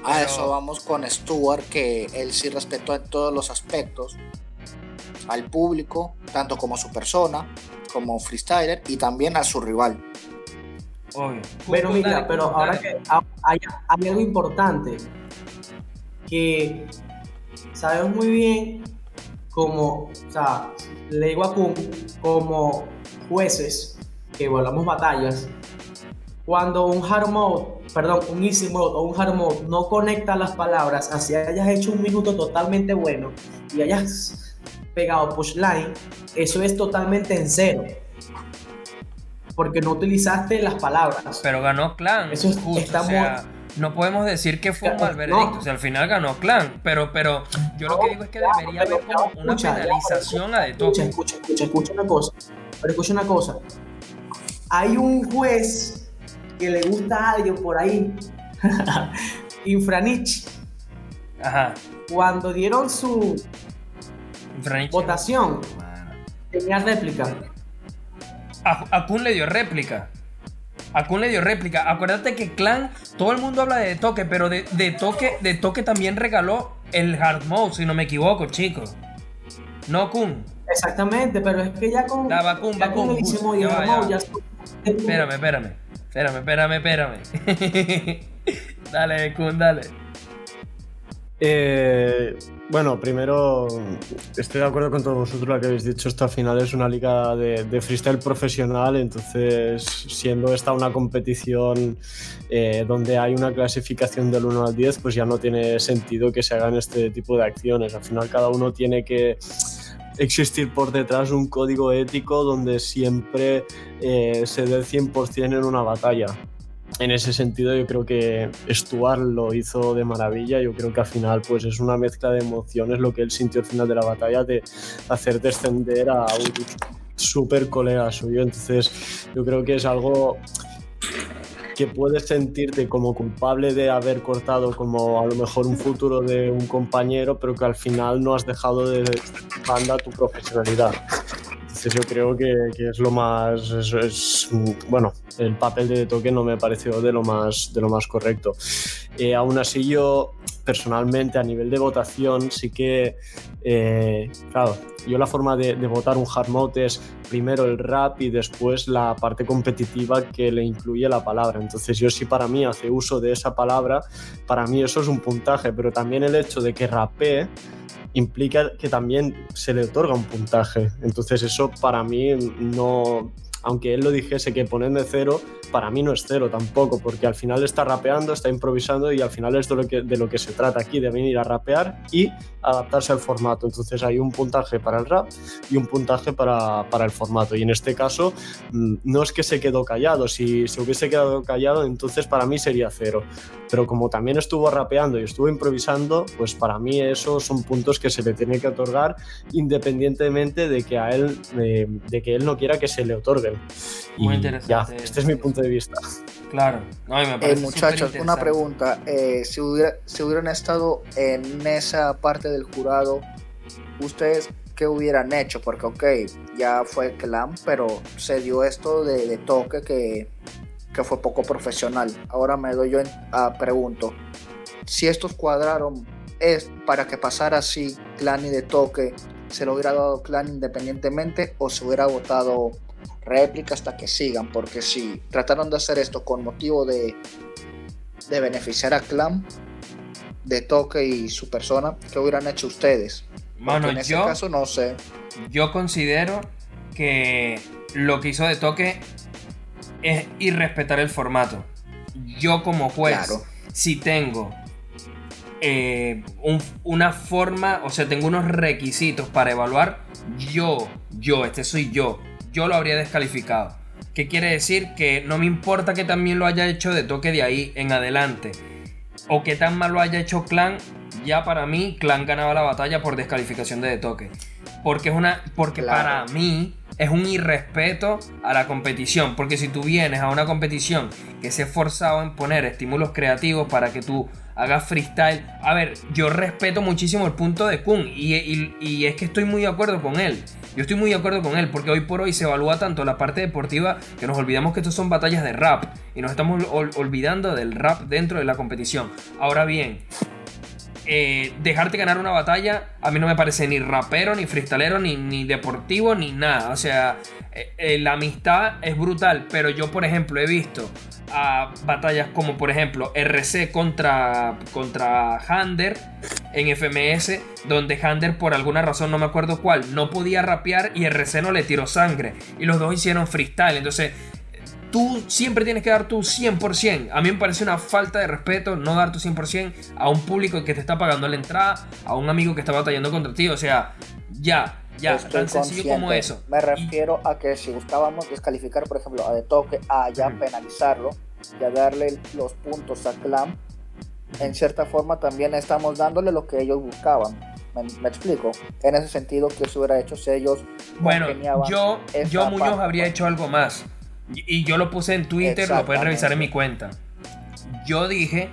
A eso vamos con Stuart, que él sí respetó en todos los aspectos al público, tanto como su persona, como freestyler y también a su rival. Pero mira, pero ahora que hay, algo importante que sabemos muy bien como, o sea, le digo a Kun, como jueces que volamos batallas, cuando un hard mode, perdón, un easy mode o un hard mode no conecta las palabras, así hayas hecho un minuto totalmente bueno y hayas pegado push line, eso es totalmente en cero. Porque no utilizaste las palabras. Pero ganó Clan. Eso es, justo, no podemos decir que fue un mal veredicto. O sea, al final ganó Clan. Pero, pero yo lo que digo es que debería haber como una penalización a de Escucha, escucha, escucha, escucha una cosa. Pero escucha una cosa. Hay un juez que le gusta a alguien por ahí. Infranich. Ajá. Cuando dieron su votación, tenía réplica. A, Kun le dio réplica. A Kun le dio réplica. Acuérdate que Clan, todo el mundo habla de toque, pero de, toque, de toque también regaló el hard mode, si no me equivoco, chicos. No Kun. Exactamente, pero es que ya con. La va Kun, va Kun. Espérame, espérame. Espérame, espérame, espérame. dale, Kun, dale. Eh, bueno, primero estoy de acuerdo con todos vosotros lo que habéis dicho. Esta final es una liga de, freestyle profesional, entonces siendo esta una competición eh, donde hay una clasificación del 1 al 10, pues ya no tiene sentido que se hagan este tipo de acciones. Al final cada uno tiene que existir por detrás un código ético donde siempre eh, se dé el 100% en una batalla en ese sentido yo creo que Stuart lo hizo de maravilla. Yo creo que al final pues es una mezcla de emociones lo que él sintió al final de la batalla de hacer descender a un super colega suyo. Entonces yo creo que es algo que puedes sentirte como culpable de haber cortado como a lo mejor un futuro de un compañero, pero que al final no has dejado de banda tu profesionalidad. Entonces yo creo que, es lo más, bueno, el papel de toque no me pareció de lo más, de lo más correcto. Eh, aún así yo personalmente a nivel de votación sí que, eh, claro, yo la forma de, votar un hard mode es primero el rap y después la parte competitiva que le incluye la palabra. Entonces yo si para mí hace uso de esa palabra, para mí eso es un puntaje, pero también el hecho de que rapee implica que también se le otorga un puntaje. Entonces eso para mí no, aunque él lo dijese que ponerme cero, para mí no es cero tampoco, porque al final está rapeando, está improvisando y al final es de lo que, se trata aquí, de venir a rapear y adaptarse al formato. Entonces hay un puntaje para el rap y un puntaje para, para el formato. Y en este caso mm, no es que se quedó callado, si se hubiese quedado callado entonces para mí sería cero. Pero como también estuvo rapeando y estuvo improvisando, pues para mí esos son puntos que se le tiene que otorgar independientemente de que a él, de, de que él no quiera que se le Muy interesante. este es mi punto de vista. Claro. Eh, muchachos, una pregunta. Eh, si, si hubieran estado en esa parte del jurado, ¿ustedes qué hubieran hecho? Porque, ok, ya fue clan, pero se dio esto de, toque que, que, fue poco profesional. Ahora me doy yo a pregunto, si estos cuadraron es para que pasara así clan y de toque, ¿se lo hubiera dado clan independientemente o se hubiera votado réplica hasta que sigan, porque si trataron de hacer esto con motivo de, de beneficiar a Clan, de Toque y su persona, ¿qué hubieran hecho ustedes? Bueno, en ese caso no sé. Yo considero que lo que hizo de Toque es irrespetar el formato. Yo como juez, si tengo eh, una forma, o sea, tengo unos requisitos para evaluar, yo, yo, este soy yo, yo lo habría descalificado. ¿Qué quiere decir? Que no me importa que también lo haya hecho de toque de ahí en adelante. O que tan mal lo haya hecho Clan, ya para mí Clan ganaba la batalla por descalificación de, de toque. Porque es una. Porque para mí, es un irrespeto a la competición. Porque si tú vienes a una competición que se ha esforzado en poner estímulos creativos para que tú hagas freestyle. A ver, yo respeto muchísimo el punto de Kun y, y, es que estoy muy de acuerdo con él. Yo estoy muy de acuerdo con él porque hoy por hoy se evalúa tanto la parte deportiva que nos olvidamos que estos son batallas de rap y nos estamos olvidando del rap dentro de la competición. Ahora bien, eh, dejarte ganar una batalla a mí no me parece ni rapero, ni freestalero, ni, ni deportivo, ni nada. O sea, eh, eh, la amistad es brutal, pero yo por ejemplo he visto a batallas como por ejemplo RC contra, contra Hander en FMS, donde Hander por alguna razón, no me acuerdo cuál, no podía rapear y RC no le tiró sangre. Y los dos hicieron freestyle. Entonces tú siempre tienes que dar tu 100%. A mí me parece una falta de respeto no dar tu 100% a un público que te está pagando la entrada, a un amigo que está batallando contra ti. O sea, ya, ya, tan sencillo como eso. Me refiero a que si buscábamos descalificar, por ejemplo, a De Toque, a ya penalizarlo y a darle los puntos a Clam, en cierta forma también estamos dándole lo que ellos buscaban. ¿Me, explico? En ese sentido, que se hubiera hecho si ellos. Bueno, yo, yo Muñoz habría hecho algo más. Y yo lo puse en Twitter, lo pueden revisar en mi cuenta. Yo dije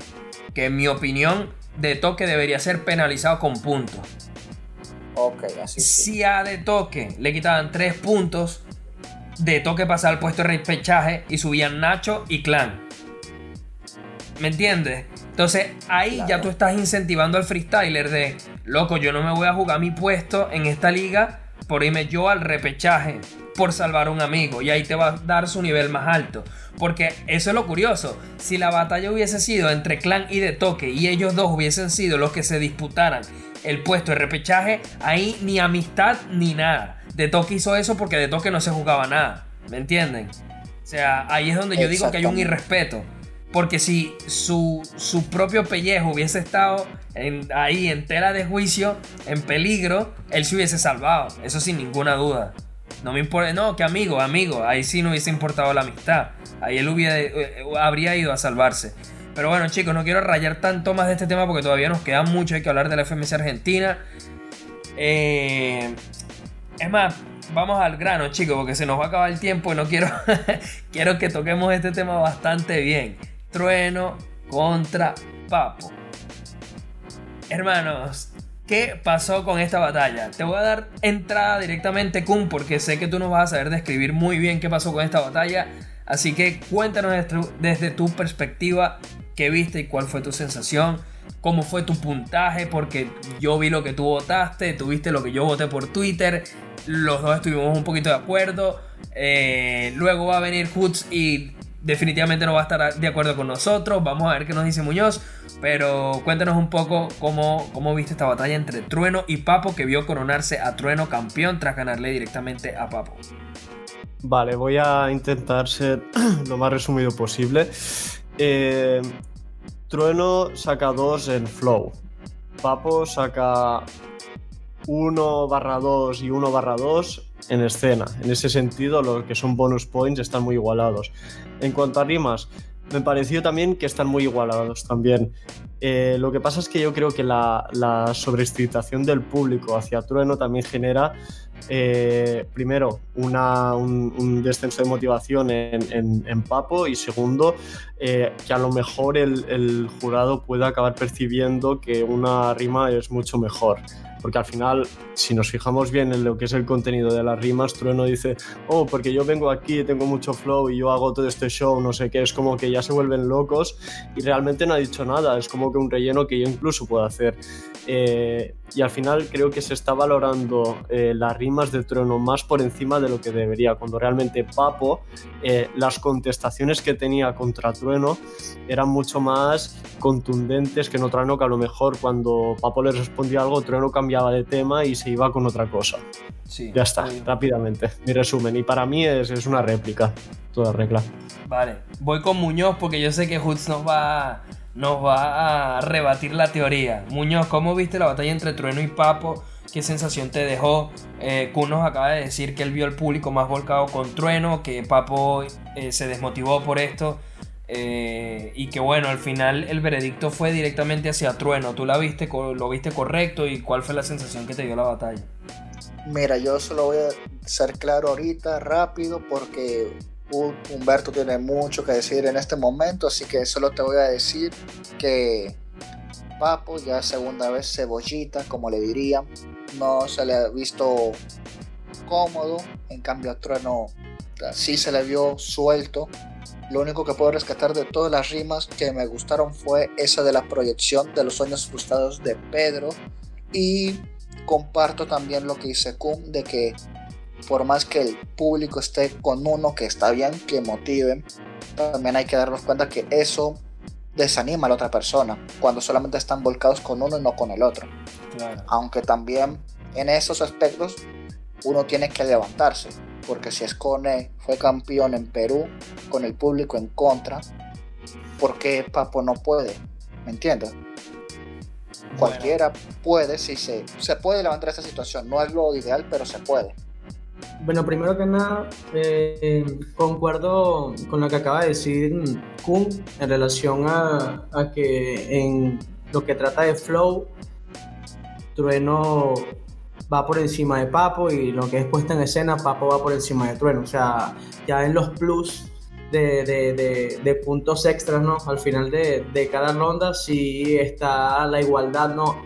que en mi opinión de toque debería ser penalizado con puntos. Ok, así. Si a de toque le quitaban 3 puntos, de toque pasaba al puesto de repechaje y subían Nacho y Clan. ¿Me entiendes? Entonces ahí ya tú estás incentivando al freestyler de, loco, yo no me voy a jugar mi puesto en esta liga por irme yo al repechaje por salvar a un amigo y ahí te va a dar su nivel más alto. Porque eso es lo curioso. Si la batalla hubiese sido entre Clan y de Toque y ellos dos hubiesen sido los que se disputaran el puesto de repechaje, ahí ni amistad ni nada. De Toque hizo eso porque de Toque no se jugaba nada. ¿Me entienden? O sea, ahí es donde yo digo que hay un irrespeto. Porque si su, su propio pellejo hubiese estado ahí en tela de juicio, en peligro, él se hubiese salvado. Eso sin ninguna duda. No me importa, no, que amigo, amigo, ahí sí no hubiese importado la amistad. Ahí él hubiera, eh, habría ido a salvarse. Pero bueno, chicos, no quiero rayar tanto más de este tema porque todavía nos queda mucho. Hay que hablar de la FMC Argentina. Eh, es más, vamos al grano, chicos, porque se nos va a acabar el tiempo y no quiero, quiero que toquemos este tema bastante bien. Trueno contra Papo. Hermanos, ¿Qué pasó con esta batalla? Te voy a dar entrada directamente, Kun, porque sé que tú nos vas a saber describir muy bien qué pasó con esta batalla. Así que cuéntanos desde tu perspectiva qué viste y cuál fue tu sensación, cómo fue tu puntaje, porque yo vi lo que tú votaste, tú viste lo que yo voté por Twitter, los dos estuvimos un poquito de acuerdo. Eh, luego va a venir Hoots y definitivamente no va a estar de acuerdo con nosotros. Vamos a ver qué nos dice Muñoz. Pero cuéntanos un poco cómo, cómo viste esta batalla entre Trueno y Papo, que vio coronarse a Trueno campeón tras ganarle directamente a Papo. Vale, voy a intentar ser lo más resumido posible. Eh, Trueno saca 2 en Flow. Papo saca 1 barra 2 y 1 barra 2 en escena. En ese sentido, lo que son bonus points están muy igualados. En cuanto a rimas, me pareció también que están muy igualados también. Eh, lo que pasa es que yo creo que la, la sobreexcitación del público hacia Trueno también genera, eh, primero, una, un, descenso de motivación en, en, Papo y segundo, eh, que a lo mejor el, el jurado pueda acabar percibiendo que una rima es mucho mejor. Porque al final, si nos fijamos bien en lo que es el contenido de las rimas, Trueno dice, oh, porque yo vengo aquí, tengo mucho flow y yo hago todo este show, no sé qué, es como que ya se vuelven locos y realmente no ha dicho nada, es como que un relleno que yo incluso puedo hacer. Eh, y al final creo que se está valorando eh, las rimas de Trueno más por encima de lo que debería, cuando realmente Papo, eh, las contestaciones que tenía contra Trueno eran mucho más contundentes que en Trueno, que a lo mejor cuando Papo le respondía algo, Trueno cambiaba de tema y se iba con otra cosa. Sí, ya está, rápidamente. Mi resumen. Y para mí es, es, una réplica, toda regla. Vale, voy con Muñoz porque yo sé que Hoods nos va, nos va a rebatir la teoría. Muñoz, ¿cómo viste la batalla entre Trueno y Papo? ¿Qué sensación te dejó? Eh, Kun nos acaba de decir que él vio al público más volcado con Trueno, que Papo eh, se desmotivó por esto. Eh, y que bueno, al final el veredicto fue directamente hacia Trueno. ¿Tú la viste, lo viste correcto y cuál fue la sensación que te dio la batalla? Mira, yo solo voy a ser claro ahorita, rápido, porque Humberto tiene mucho que decir en este momento, así que solo te voy a decir que Papo ya segunda vez cebollita, como le dirían, no se le ha visto cómodo, en cambio a Trueno sí se le vio suelto. Lo único que puedo rescatar de todas las rimas que me gustaron fue esa de la proyección de los sueños frustrados de Pedro y comparto también lo que dice Kun de que por más que el público esté con uno que está bien, que motiven, también hay que darnos cuenta que eso desanima a la otra persona cuando solamente están volcados con uno y no con el otro. Aunque también en esos aspectos uno tiene que levantarse, porque si Escone fue campeón en Perú con el público en contra, ¿por qué Papo no puede? ¿Me entiendes? Cualquiera puede, si se, se puede levantar esta situación. No es lo ideal, pero se puede. Bueno, primero que nada, eh, concuerdo con lo que acaba de decir Kun en relación a, a, que en lo que trata de flow, Trueno va por encima de Papo y lo que es puesta en escena, Papo va por encima de Trueno. O sea, ya en los plus de, de, de, puntos extras, ¿no? Al final de, de cada ronda sí está la igualdad, ¿no?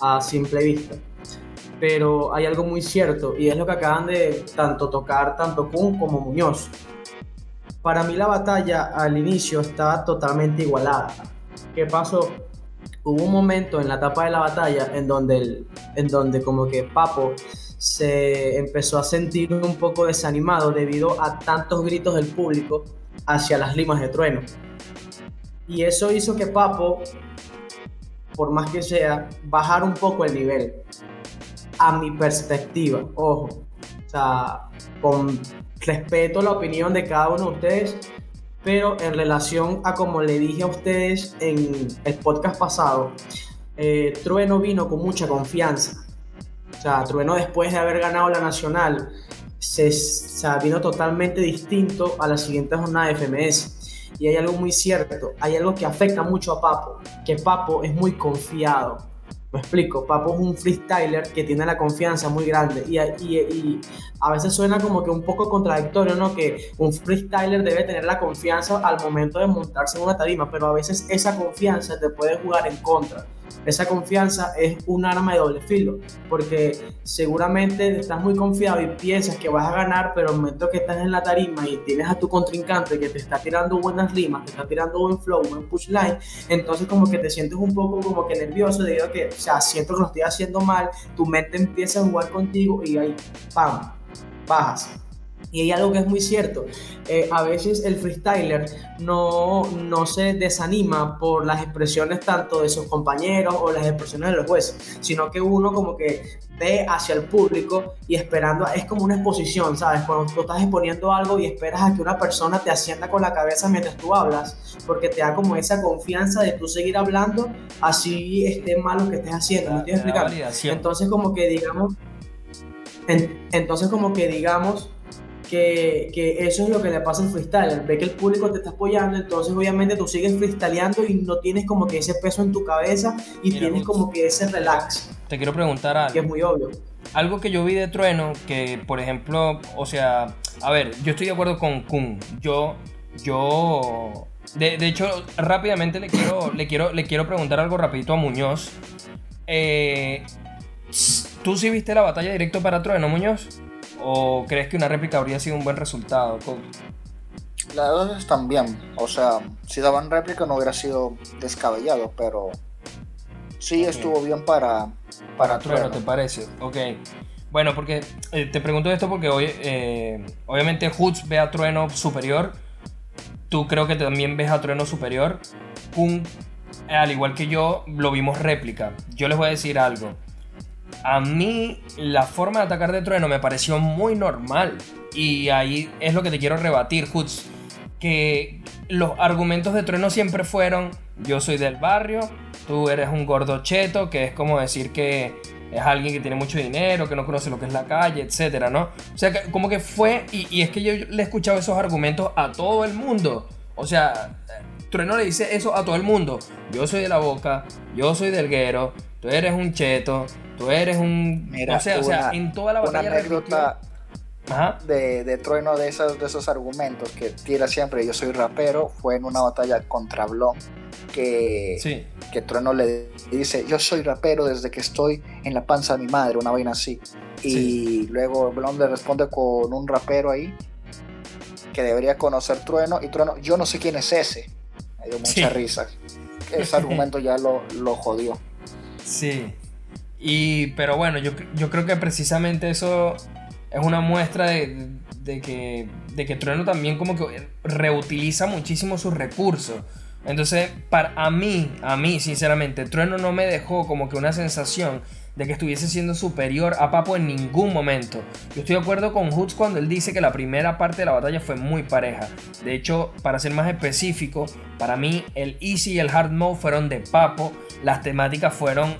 A simple vista pero hay algo muy cierto y es lo que acaban de tanto tocar tanto Kun como Muñoz. Para mí la batalla al inicio estaba totalmente igualada. ¿Qué pasó? Hubo un momento en la etapa de la batalla en donde, el, en donde como que Papo se empezó a sentir un poco desanimado debido a tantos gritos del público hacia las limas de trueno. Y eso hizo que Papo, por más que sea, bajara un poco el nivel a mi perspectiva, ojo, o sea, con respeto la opinión de cada uno de ustedes, pero en relación a como le dije a ustedes en el podcast pasado, eh, Trueno vino con mucha confianza. O sea, Trueno después de haber ganado la Nacional, se, vino totalmente distinto a la siguiente jornada de FMS. Y hay algo muy cierto, hay algo que afecta mucho a Papo, que Papo es muy confiado. Me explico, Papo es un freestyler que tiene la confianza muy grande y, a veces suena como que un poco contradictorio, ¿no? Que un freestyler debe tener la confianza al momento de montarse en una tarima, pero a veces esa confianza te puede jugar en contra esa confianza es un arma de doble filo, porque seguramente estás muy confiado y piensas que vas a ganar, pero el momento que estás en la tarima y tienes a tu contrincante que te está tirando buenas rimas, te está tirando buen flow, buen push line, entonces como que te sientes un poco como que nervioso debido a que, sea, siento que lo estoy haciendo mal, tu mente empieza a jugar contigo y ahí, ¡pam!, bajas. Y hay algo que es muy cierto. Eh, a veces el freestyler no, no se desanima por las expresiones tanto de sus compañeros o las expresiones de los jueces, sino que uno como que ve hacia el público y esperando, es como una exposición, ¿sabes? Cuando tú estás exponiendo algo y esperas a que una persona te asienta con la cabeza mientras tú hablas, porque te da como esa confianza de tú seguir hablando, así esté mal lo que estés haciendo, ¿me estoy explicando? Entonces como que digamos, entonces como que digamos, que, que, eso es lo que le pasa al freestyle. Ve que el público te está apoyando, entonces obviamente tú sigues freestyleando y no tienes como que ese peso en tu cabeza y tienes como que ese relax. Te quiero preguntar algo. Que es muy obvio. Algo que yo vi de Trueno, que por ejemplo, o sea, a ver, yo estoy de acuerdo con Kun. Yo, yo, de, de hecho, rápidamente le quiero, le, quiero, le quiero preguntar algo rapidito a Muñoz. Eh, ¿Tú sí viste la batalla directo para Trueno, Muñoz? ¿O crees que una réplica habría sido un buen resultado? Las dos están bien. O sea, si daban réplica no hubiera sido descabellado, pero sí estuvo bien para, para Trueno. ¿te parece? Ok. Bueno, porque eh, te pregunto esto porque hoy, eh, obviamente Hoods ve a Trueno superior. Tú creo que también ves a Trueno superior. Kun, al igual que yo, lo vimos réplica. Yo les voy a decir algo. A mí la forma de atacar de Trueno me pareció muy normal. Y ahí es lo que te quiero rebatir, Hoods. Que los argumentos de Trueno siempre fueron, yo soy del barrio, tú eres un gordo cheto, que es como decir que es alguien que tiene mucho dinero, que no conoce lo que es la calle, etcétera, ¿no? O sea, como que fue, y, y es que yo le he escuchado esos argumentos a todo el mundo. O sea, Trueno le dice eso a todo el mundo. Yo soy de la boca, yo soy del guero, tú eres un cheto, tú eres un... Mira, o sea, o sea, en toda la una batalla anécdota Ajá. de, de Trueno de esos, de esos argumentos que tira siempre, yo soy rapero, fue en una batalla contra Blon que, Sí. que Trueno le dice, yo soy rapero desde que estoy en la panza de mi madre, una vaina así. Y Sí. luego Blon le responde con un rapero ahí que debería conocer Trueno y Trueno, yo no sé quién es ese. Me dio mucha Sí. risa. Ese argumento ya lo, lo jodió. Sí. Y, pero bueno, yo, yo creo que precisamente eso es una muestra de, de que, de que Trueno también como que reutiliza muchísimo sus recursos. Entonces, para a mí, a mí, sinceramente, Trueno no me dejó como que una sensación de que estuviese siendo superior a Papo en ningún momento. Yo estoy de acuerdo con Hoods cuando él dice que la primera parte de la batalla fue muy pareja. De hecho, para ser más específico, para mí el Easy y el Hard Mode fueron de Papo. Las temáticas fueron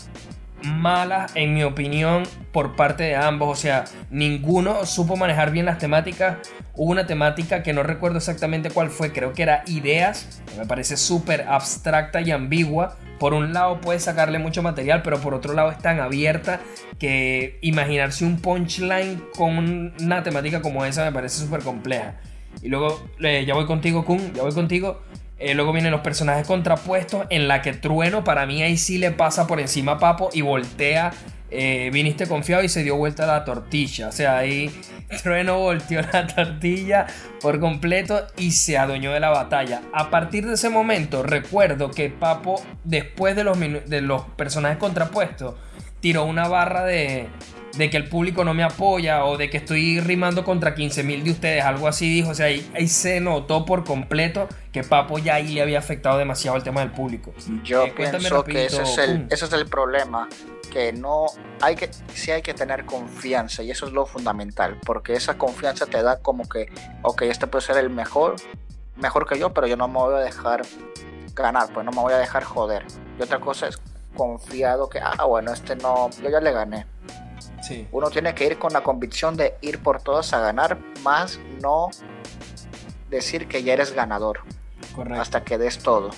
malas, en mi opinión, por parte de ambos. O sea, ninguno supo manejar bien las temáticas. Hubo una temática que no recuerdo exactamente cuál fue, creo que era ideas, que me parece súper abstracta y ambigua. Por un lado puedes sacarle mucho material, pero por otro lado es tan abierta que imaginarse un punchline con una temática como esa me parece súper compleja. Y luego, eh, ya voy contigo, Kun, ya voy contigo. Eh, luego vienen los personajes contrapuestos en la que Trueno para mí ahí sí le pasa por encima a Papo y voltea. eh, viniste confiado y se dio vuelta la tortilla. O sea, ahí Trueno volteó la tortilla por completo y se adueñó de la batalla. A partir de ese momento recuerdo que Papo, después de los, de los personajes contrapuestos, tiró una barra de, de que el público no me apoya o de que estoy rimando contra 15.000 de ustedes, algo así dijo, o sea, ahí, ahí se notó por completo que Papo ya ahí le había afectado demasiado el tema del público. Yo Eh, pienso que ese es, el, ese es el problema, que no hay que, sí hay que tener confianza y eso es lo fundamental, porque esa confianza te da como que, ok, este puede ser el mejor, mejor que yo, pero yo no me voy a dejar ganar, pues no me voy a dejar joder. Y otra cosa es confiado que, ah, bueno, este no, yo ya le gané. Sí, Uno tiene que ir con la convicción de ir por todas a ganar, más no decir que ya eres ganador correcto. hasta que des todo.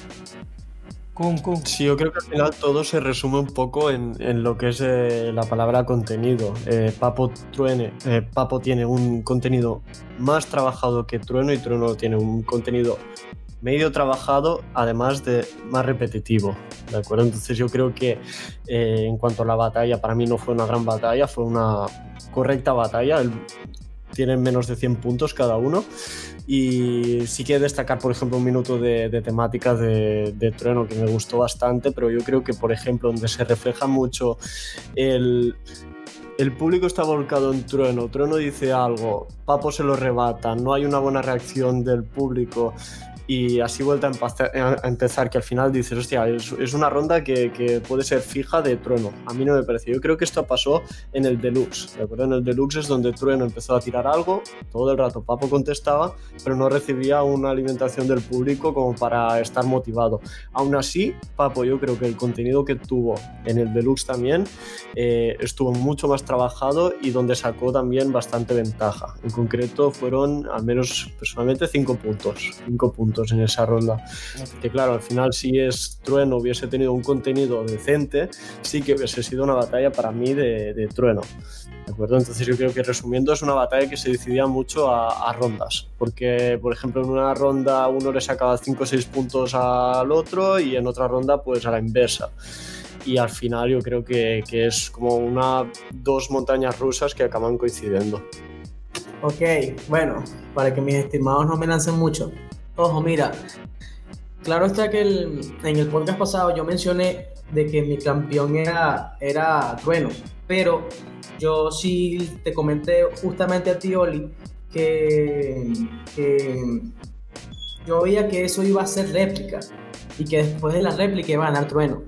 Kun, kun. Sí, yo creo que al final todo se resume un poco en, en lo que es eh, la palabra contenido. Eh, Papo, Truene, eh, Papo tiene un contenido más trabajado que Trueno y Trueno tiene un contenido medio trabajado, además de más repetitivo. ¿De acuerdo? Entonces yo creo que eh, en cuanto a la batalla, para mí no fue una gran batalla, fue una correcta batalla. El- tienen menos de 100 puntos cada uno. Y sí que destacar, por ejemplo, un minuto de, de temática de, de Trueno que me gustó bastante, pero yo creo que, por ejemplo, donde se refleja mucho el, el público está volcado en Trueno, Trueno dice algo, Papo se lo rebata, no hay una buena reacción del público y así vuelta a, empezar, que al final dices, hostia, es, es una ronda que, que, puede ser fija de Trueno. A mí no me parece. Yo creo que esto pasó en el Deluxe, ¿de acuerdo? En el Deluxe es donde Trueno empezó a tirar algo, todo el rato Papo contestaba, pero no recibía una alimentación del público como para estar motivado. Aún así, Papo, yo creo que el contenido que tuvo en el Deluxe también eh, estuvo mucho más trabajado y donde sacó también bastante ventaja. En concreto fueron, al menos personalmente, 5 puntos. 5 puntos en esa ronda. Que claro, al final si es Trueno hubiese tenido un contenido decente, sí que hubiese sido una batalla para mí de, de Trueno. ¿De acuerdo? Entonces yo creo que resumiendo es una batalla que se decidía mucho a, a, rondas, porque por ejemplo en una ronda uno le sacaba 5 o 6 puntos al otro y en otra ronda pues a la inversa. Y al final yo creo que, que es como una dos montañas rusas que acaban coincidiendo. Ok, bueno, para que mis estimados no me lancen mucho. Ojo, mira, claro está que el, en el podcast pasado yo mencioné de que mi campeón era, era Trueno, pero yo sí te comenté justamente a ti, Oli, que, que yo veía que eso iba a ser réplica y que después de la réplica iba a ganar Trueno.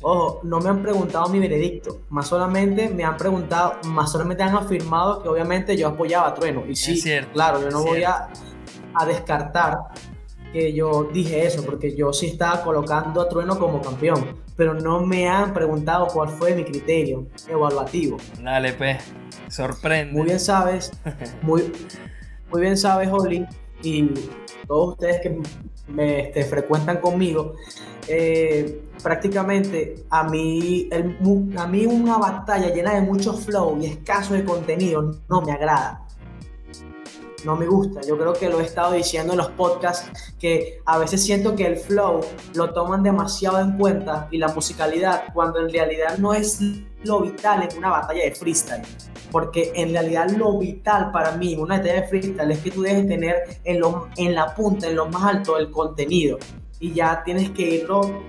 Ojo, no me han preguntado mi veredicto, más solamente me han preguntado, más solamente han afirmado que obviamente yo apoyaba a Trueno. Y sí, cierto, claro, yo no voy a, a, descartar que yo dije eso, porque yo sí estaba colocando a Trueno como campeón, pero no me han preguntado cuál fue mi criterio evaluativo. Dale, pues, sorprende. Muy bien sabes, muy, muy bien sabes, Oli, y todos ustedes que me este, frecuentan conmigo, eh, prácticamente a mí, a mí una batalla llena de mucho flow y escaso de contenido no me agrada no me gusta. Yo creo que lo he estado diciendo en los podcasts que a veces siento que el flow lo toman demasiado en cuenta y la musicalidad cuando en realidad no es lo vital en una batalla de freestyle. Porque en realidad lo vital para mí una batalla de freestyle es que tú debes tener en, lo, en la punta, en lo más alto, el contenido. Y ya tienes que irlo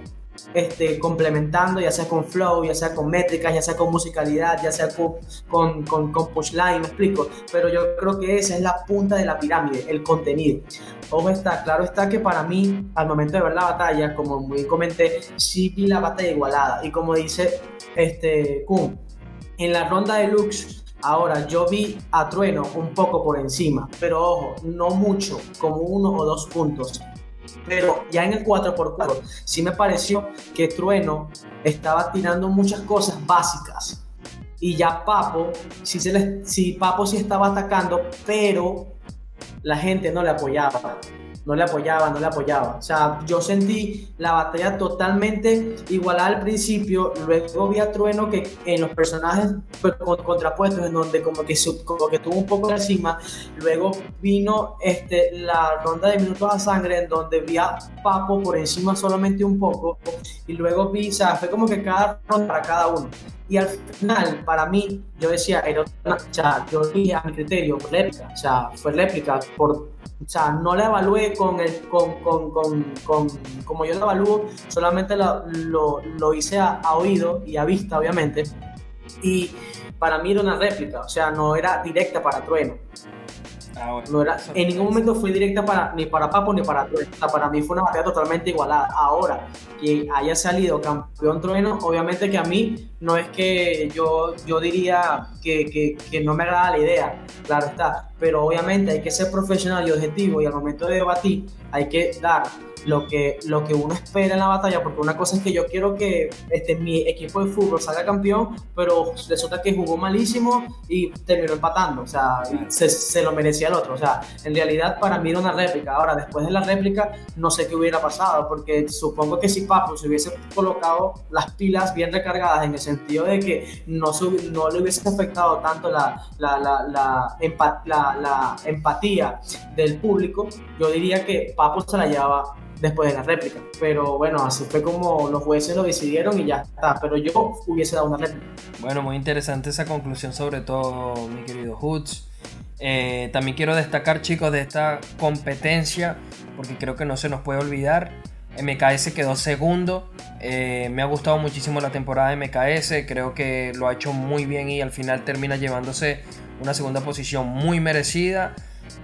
este, complementando, ya sea con flow, ya sea con métricas, ya sea con musicalidad, ya sea con, con, con, me explico. Pero yo creo que esa es la punta de la pirámide, el contenido. Ojo está, claro está que para mí, al momento de ver la batalla, como muy comenté, sí vi la batalla igualada. Y como dice este Kun, en la ronda de Lux, Ahora, yo vi a Trueno un poco por encima, pero ojo, no mucho, como uno o dos puntos. Pero ya en el 4x4 sí me pareció que Trueno estaba tirando muchas cosas básicas. Y ya Papo, sí, se le, sí, Papo sí estaba atacando, pero la gente no le apoyaba no le apoyaba, no le apoyaba. O sea, yo sentí la batalla totalmente igualada al principio, luego vi a Trueno que en los personajes pues, contrapuestos, en donde como que, tuvo un poco de encima, luego vino este, la ronda de minutos a sangre, en donde vi a Papo por encima solamente un poco, y luego vi, o sea, fue como que cada ronda para cada uno. Y al final, para mí, yo decía, era, o sea, yo vi a mi criterio, réplica, o sea, fue réplica por o sea, no la evalué con el, con, con, con, con como yo la evalúo, solamente lo, lo, lo hice a, a, oído y a vista, obviamente. Y para mí era una réplica, o sea, no era directa para Trueno. Ah, no era, en ningún momento fue directa para, ni para Papo ni para Trueno. O sea, para mí fue una batalla totalmente igualada. Ahora, que haya salido campeón Trueno, obviamente que a mí no es que yo, yo diría que, que, que no me agrada la idea, claro está. Pero obviamente hay que ser profesional y objetivo y al momento de debatir hay que dar lo que, lo que uno espera en la batalla, porque una cosa es que yo quiero que este, mi equipo de fútbol salga campeón, pero resulta que jugó malísimo y terminó empatando, o sea, se, se, lo merecía el otro, o sea, en realidad para mí era una réplica, ahora después de la réplica no sé qué hubiera pasado, porque supongo que si Papo se hubiese colocado las pilas bien recargadas en el sentido de que no, no le hubiese afectado tanto la, la, la, la empatía del público, yo diría que Papo se la llevaba después de la réplica. Pero bueno, así fue como los jueces lo decidieron y ya está. Pero yo hubiese dado una réplica. Bueno, muy interesante esa conclusión, sobre todo, mi querido Hoods. Eh, también quiero destacar, chicos, de esta competencia, porque creo que no se nos puede olvidar. MKS quedó segundo. Eh, me ha gustado muchísimo la temporada de MKS. Creo que lo ha hecho muy bien y al final termina llevándose una segunda posición muy merecida.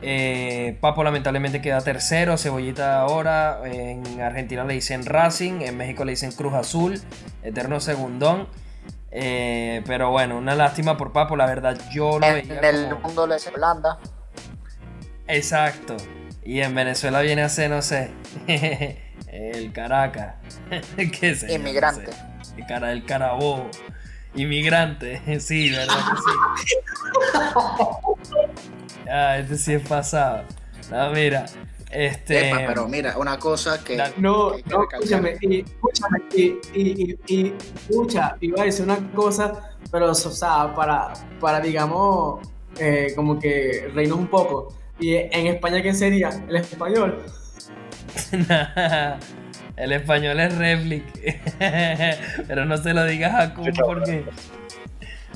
Eh, Papo lamentablemente queda tercero, Cebollita ahora, en Argentina le dicen Racing, en México le dicen Cruz Azul, Eterno Segundón. Eh, pero bueno, una lástima por Papo, la verdad yo lo veía. En el mundo le dicen Holanda. Exacto. Y en Venezuela viene a ser, no sé, el Caracas. ¿Qué sé Inmigrante. El, cara, el Carabobo. Inmigrante, sí, verdad que sí. Ah, este sí es pasado. No, mira. Este... pero mira, una cosa que. No, no, escúchame, y, escúchame, y, y, y, escucha, iba a decir una cosa, pero, o sea, para, para digamos, eh, como que reírnos un poco. Y en España, ¿qué sería? ¿El español? el español es Replic. pero no se lo digas a Kun porque.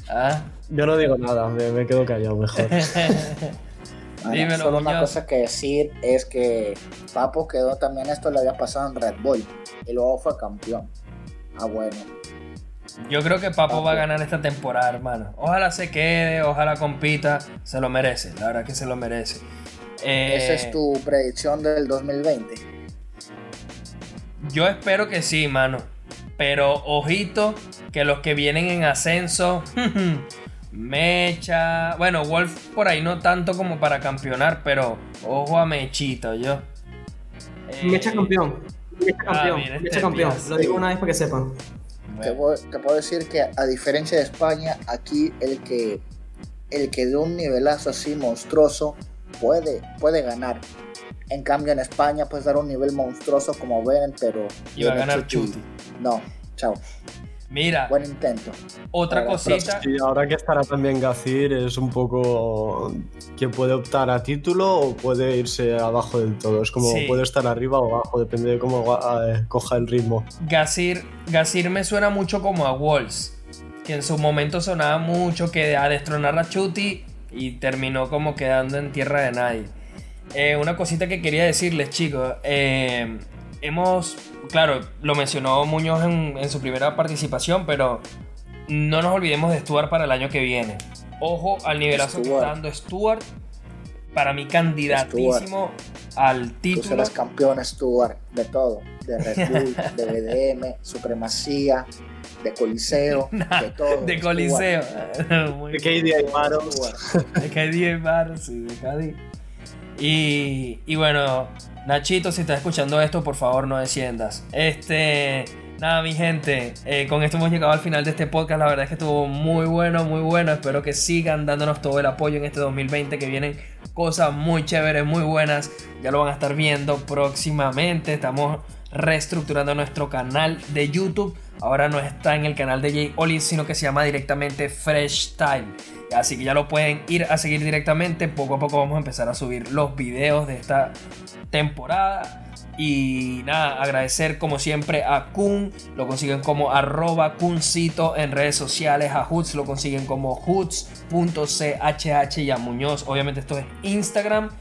¿Ah? Yo no digo nada, me, quedo callado mejor. Dímelo, solo una cosa que decir es que Papo quedó también, esto le había pasado en Red Bull y luego fue campeón. Ah, bueno. Yo creo que Papo, va a ganar esta temporada, hermano. Ojalá se quede, ojalá compita. Se lo merece, la verdad que se lo merece. ¿Esa es eh, tu predicción del 2020? Yo espero que sí, mano. Pero ojito, que los que vienen en ascenso Mecha. Bueno, Wolf por ahí no tanto como para campeonar, pero ojo a Mechito, yo. Mecha campeón. Mecha ah, campeón. Mecha este campeón. Lo digo una vez para que sepan. Te puedo, decir que a diferencia de España, aquí el que el que de un nivelazo así monstruoso puede, puede ganar. En cambio, en España puedes dar un nivel monstruoso como ven, pero. Y va a ganar Chuti. No, chao. Mira. Buen intento. Otra cosita. Sí, ahora que estará también Gacir, es un poco que puede optar a título o puede irse abajo del todo. Es como puede estar arriba o abajo, depende de cómo eh, coja el ritmo. Gacir, Gacir me suena mucho como a Walls, que en su momento sonaba mucho que a destronar a Chuti y terminó como quedando en tierra de nadie. Eh, una cosita que quería decirles, chicos. Eh, hemos, claro, lo mencionó Muñoz en, su primera participación, pero no nos olvidemos de Stuart para el año que viene. Ojo al nivelazo que está dando Stuart. Para mí, candidatísimo al título. Tú serás campeón, Stuart, de todo: de Red Bull, de BDM, Supremacía, de Coliseo, de todo. De Coliseo. de KD Battles. De KD Battles, sí, de KD. Y, y bueno, Nachito, si estás escuchando esto, por favor no desciendas. Este, nada, mi gente, eh, con esto hemos llegado al final de este podcast. La verdad es que estuvo muy bueno, muy bueno. Espero que sigan dándonos todo el apoyo en este 2020, que vienen cosas muy chéveres, muy buenas. Ya lo van a estar viendo próximamente. Estamos reestructurando nuestro canal de YouTube. Ahora no está en el canal de Jay Oli, sino que se llama directamente Fresh Style. Así que ya lo pueden ir a seguir directamente. Poco a poco vamos a empezar a subir los videos de esta temporada. Y nada, agradecer como siempre a Kun, lo consiguen como arroba Kuncito en redes sociales, a Hoots lo consiguen como hoots.chh y a Muñoz, obviamente esto es Instagram,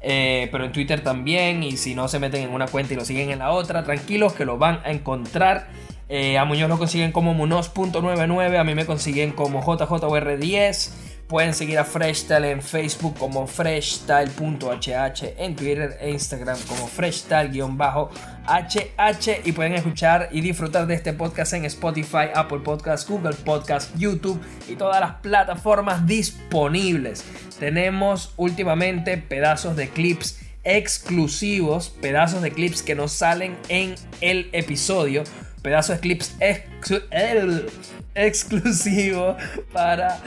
eh, pero en Twitter también, y si no se meten en una cuenta y lo siguen en la otra, tranquilos que lo van a encontrar. Eh, a Muñoz lo consiguen como Munoz.99, a mí me consiguen como JJR10. Pueden seguir a Freshstyle en Facebook como freshstyle.hh, en Twitter e Instagram como freshstyle-hh y pueden escuchar y disfrutar de este podcast en Spotify, Apple Podcast, Google Podcast, YouTube y todas las plataformas disponibles. Tenemos últimamente pedazos de clips exclusivos, pedazos de clips que nos salen en el episodio, pedazos de clips exclusivos para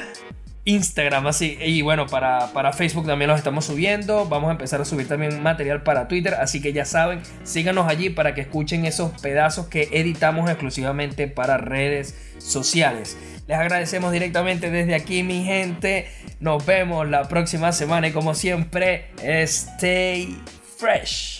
Instagram, así. Y bueno, para, para, Facebook también los estamos subiendo. Vamos a empezar a subir también material para Twitter. Así que ya saben, síganos allí para que escuchen esos pedazos que editamos exclusivamente para redes sociales. Les agradecemos directamente desde aquí, mi gente. Nos vemos la próxima semana y como siempre, stay fresh.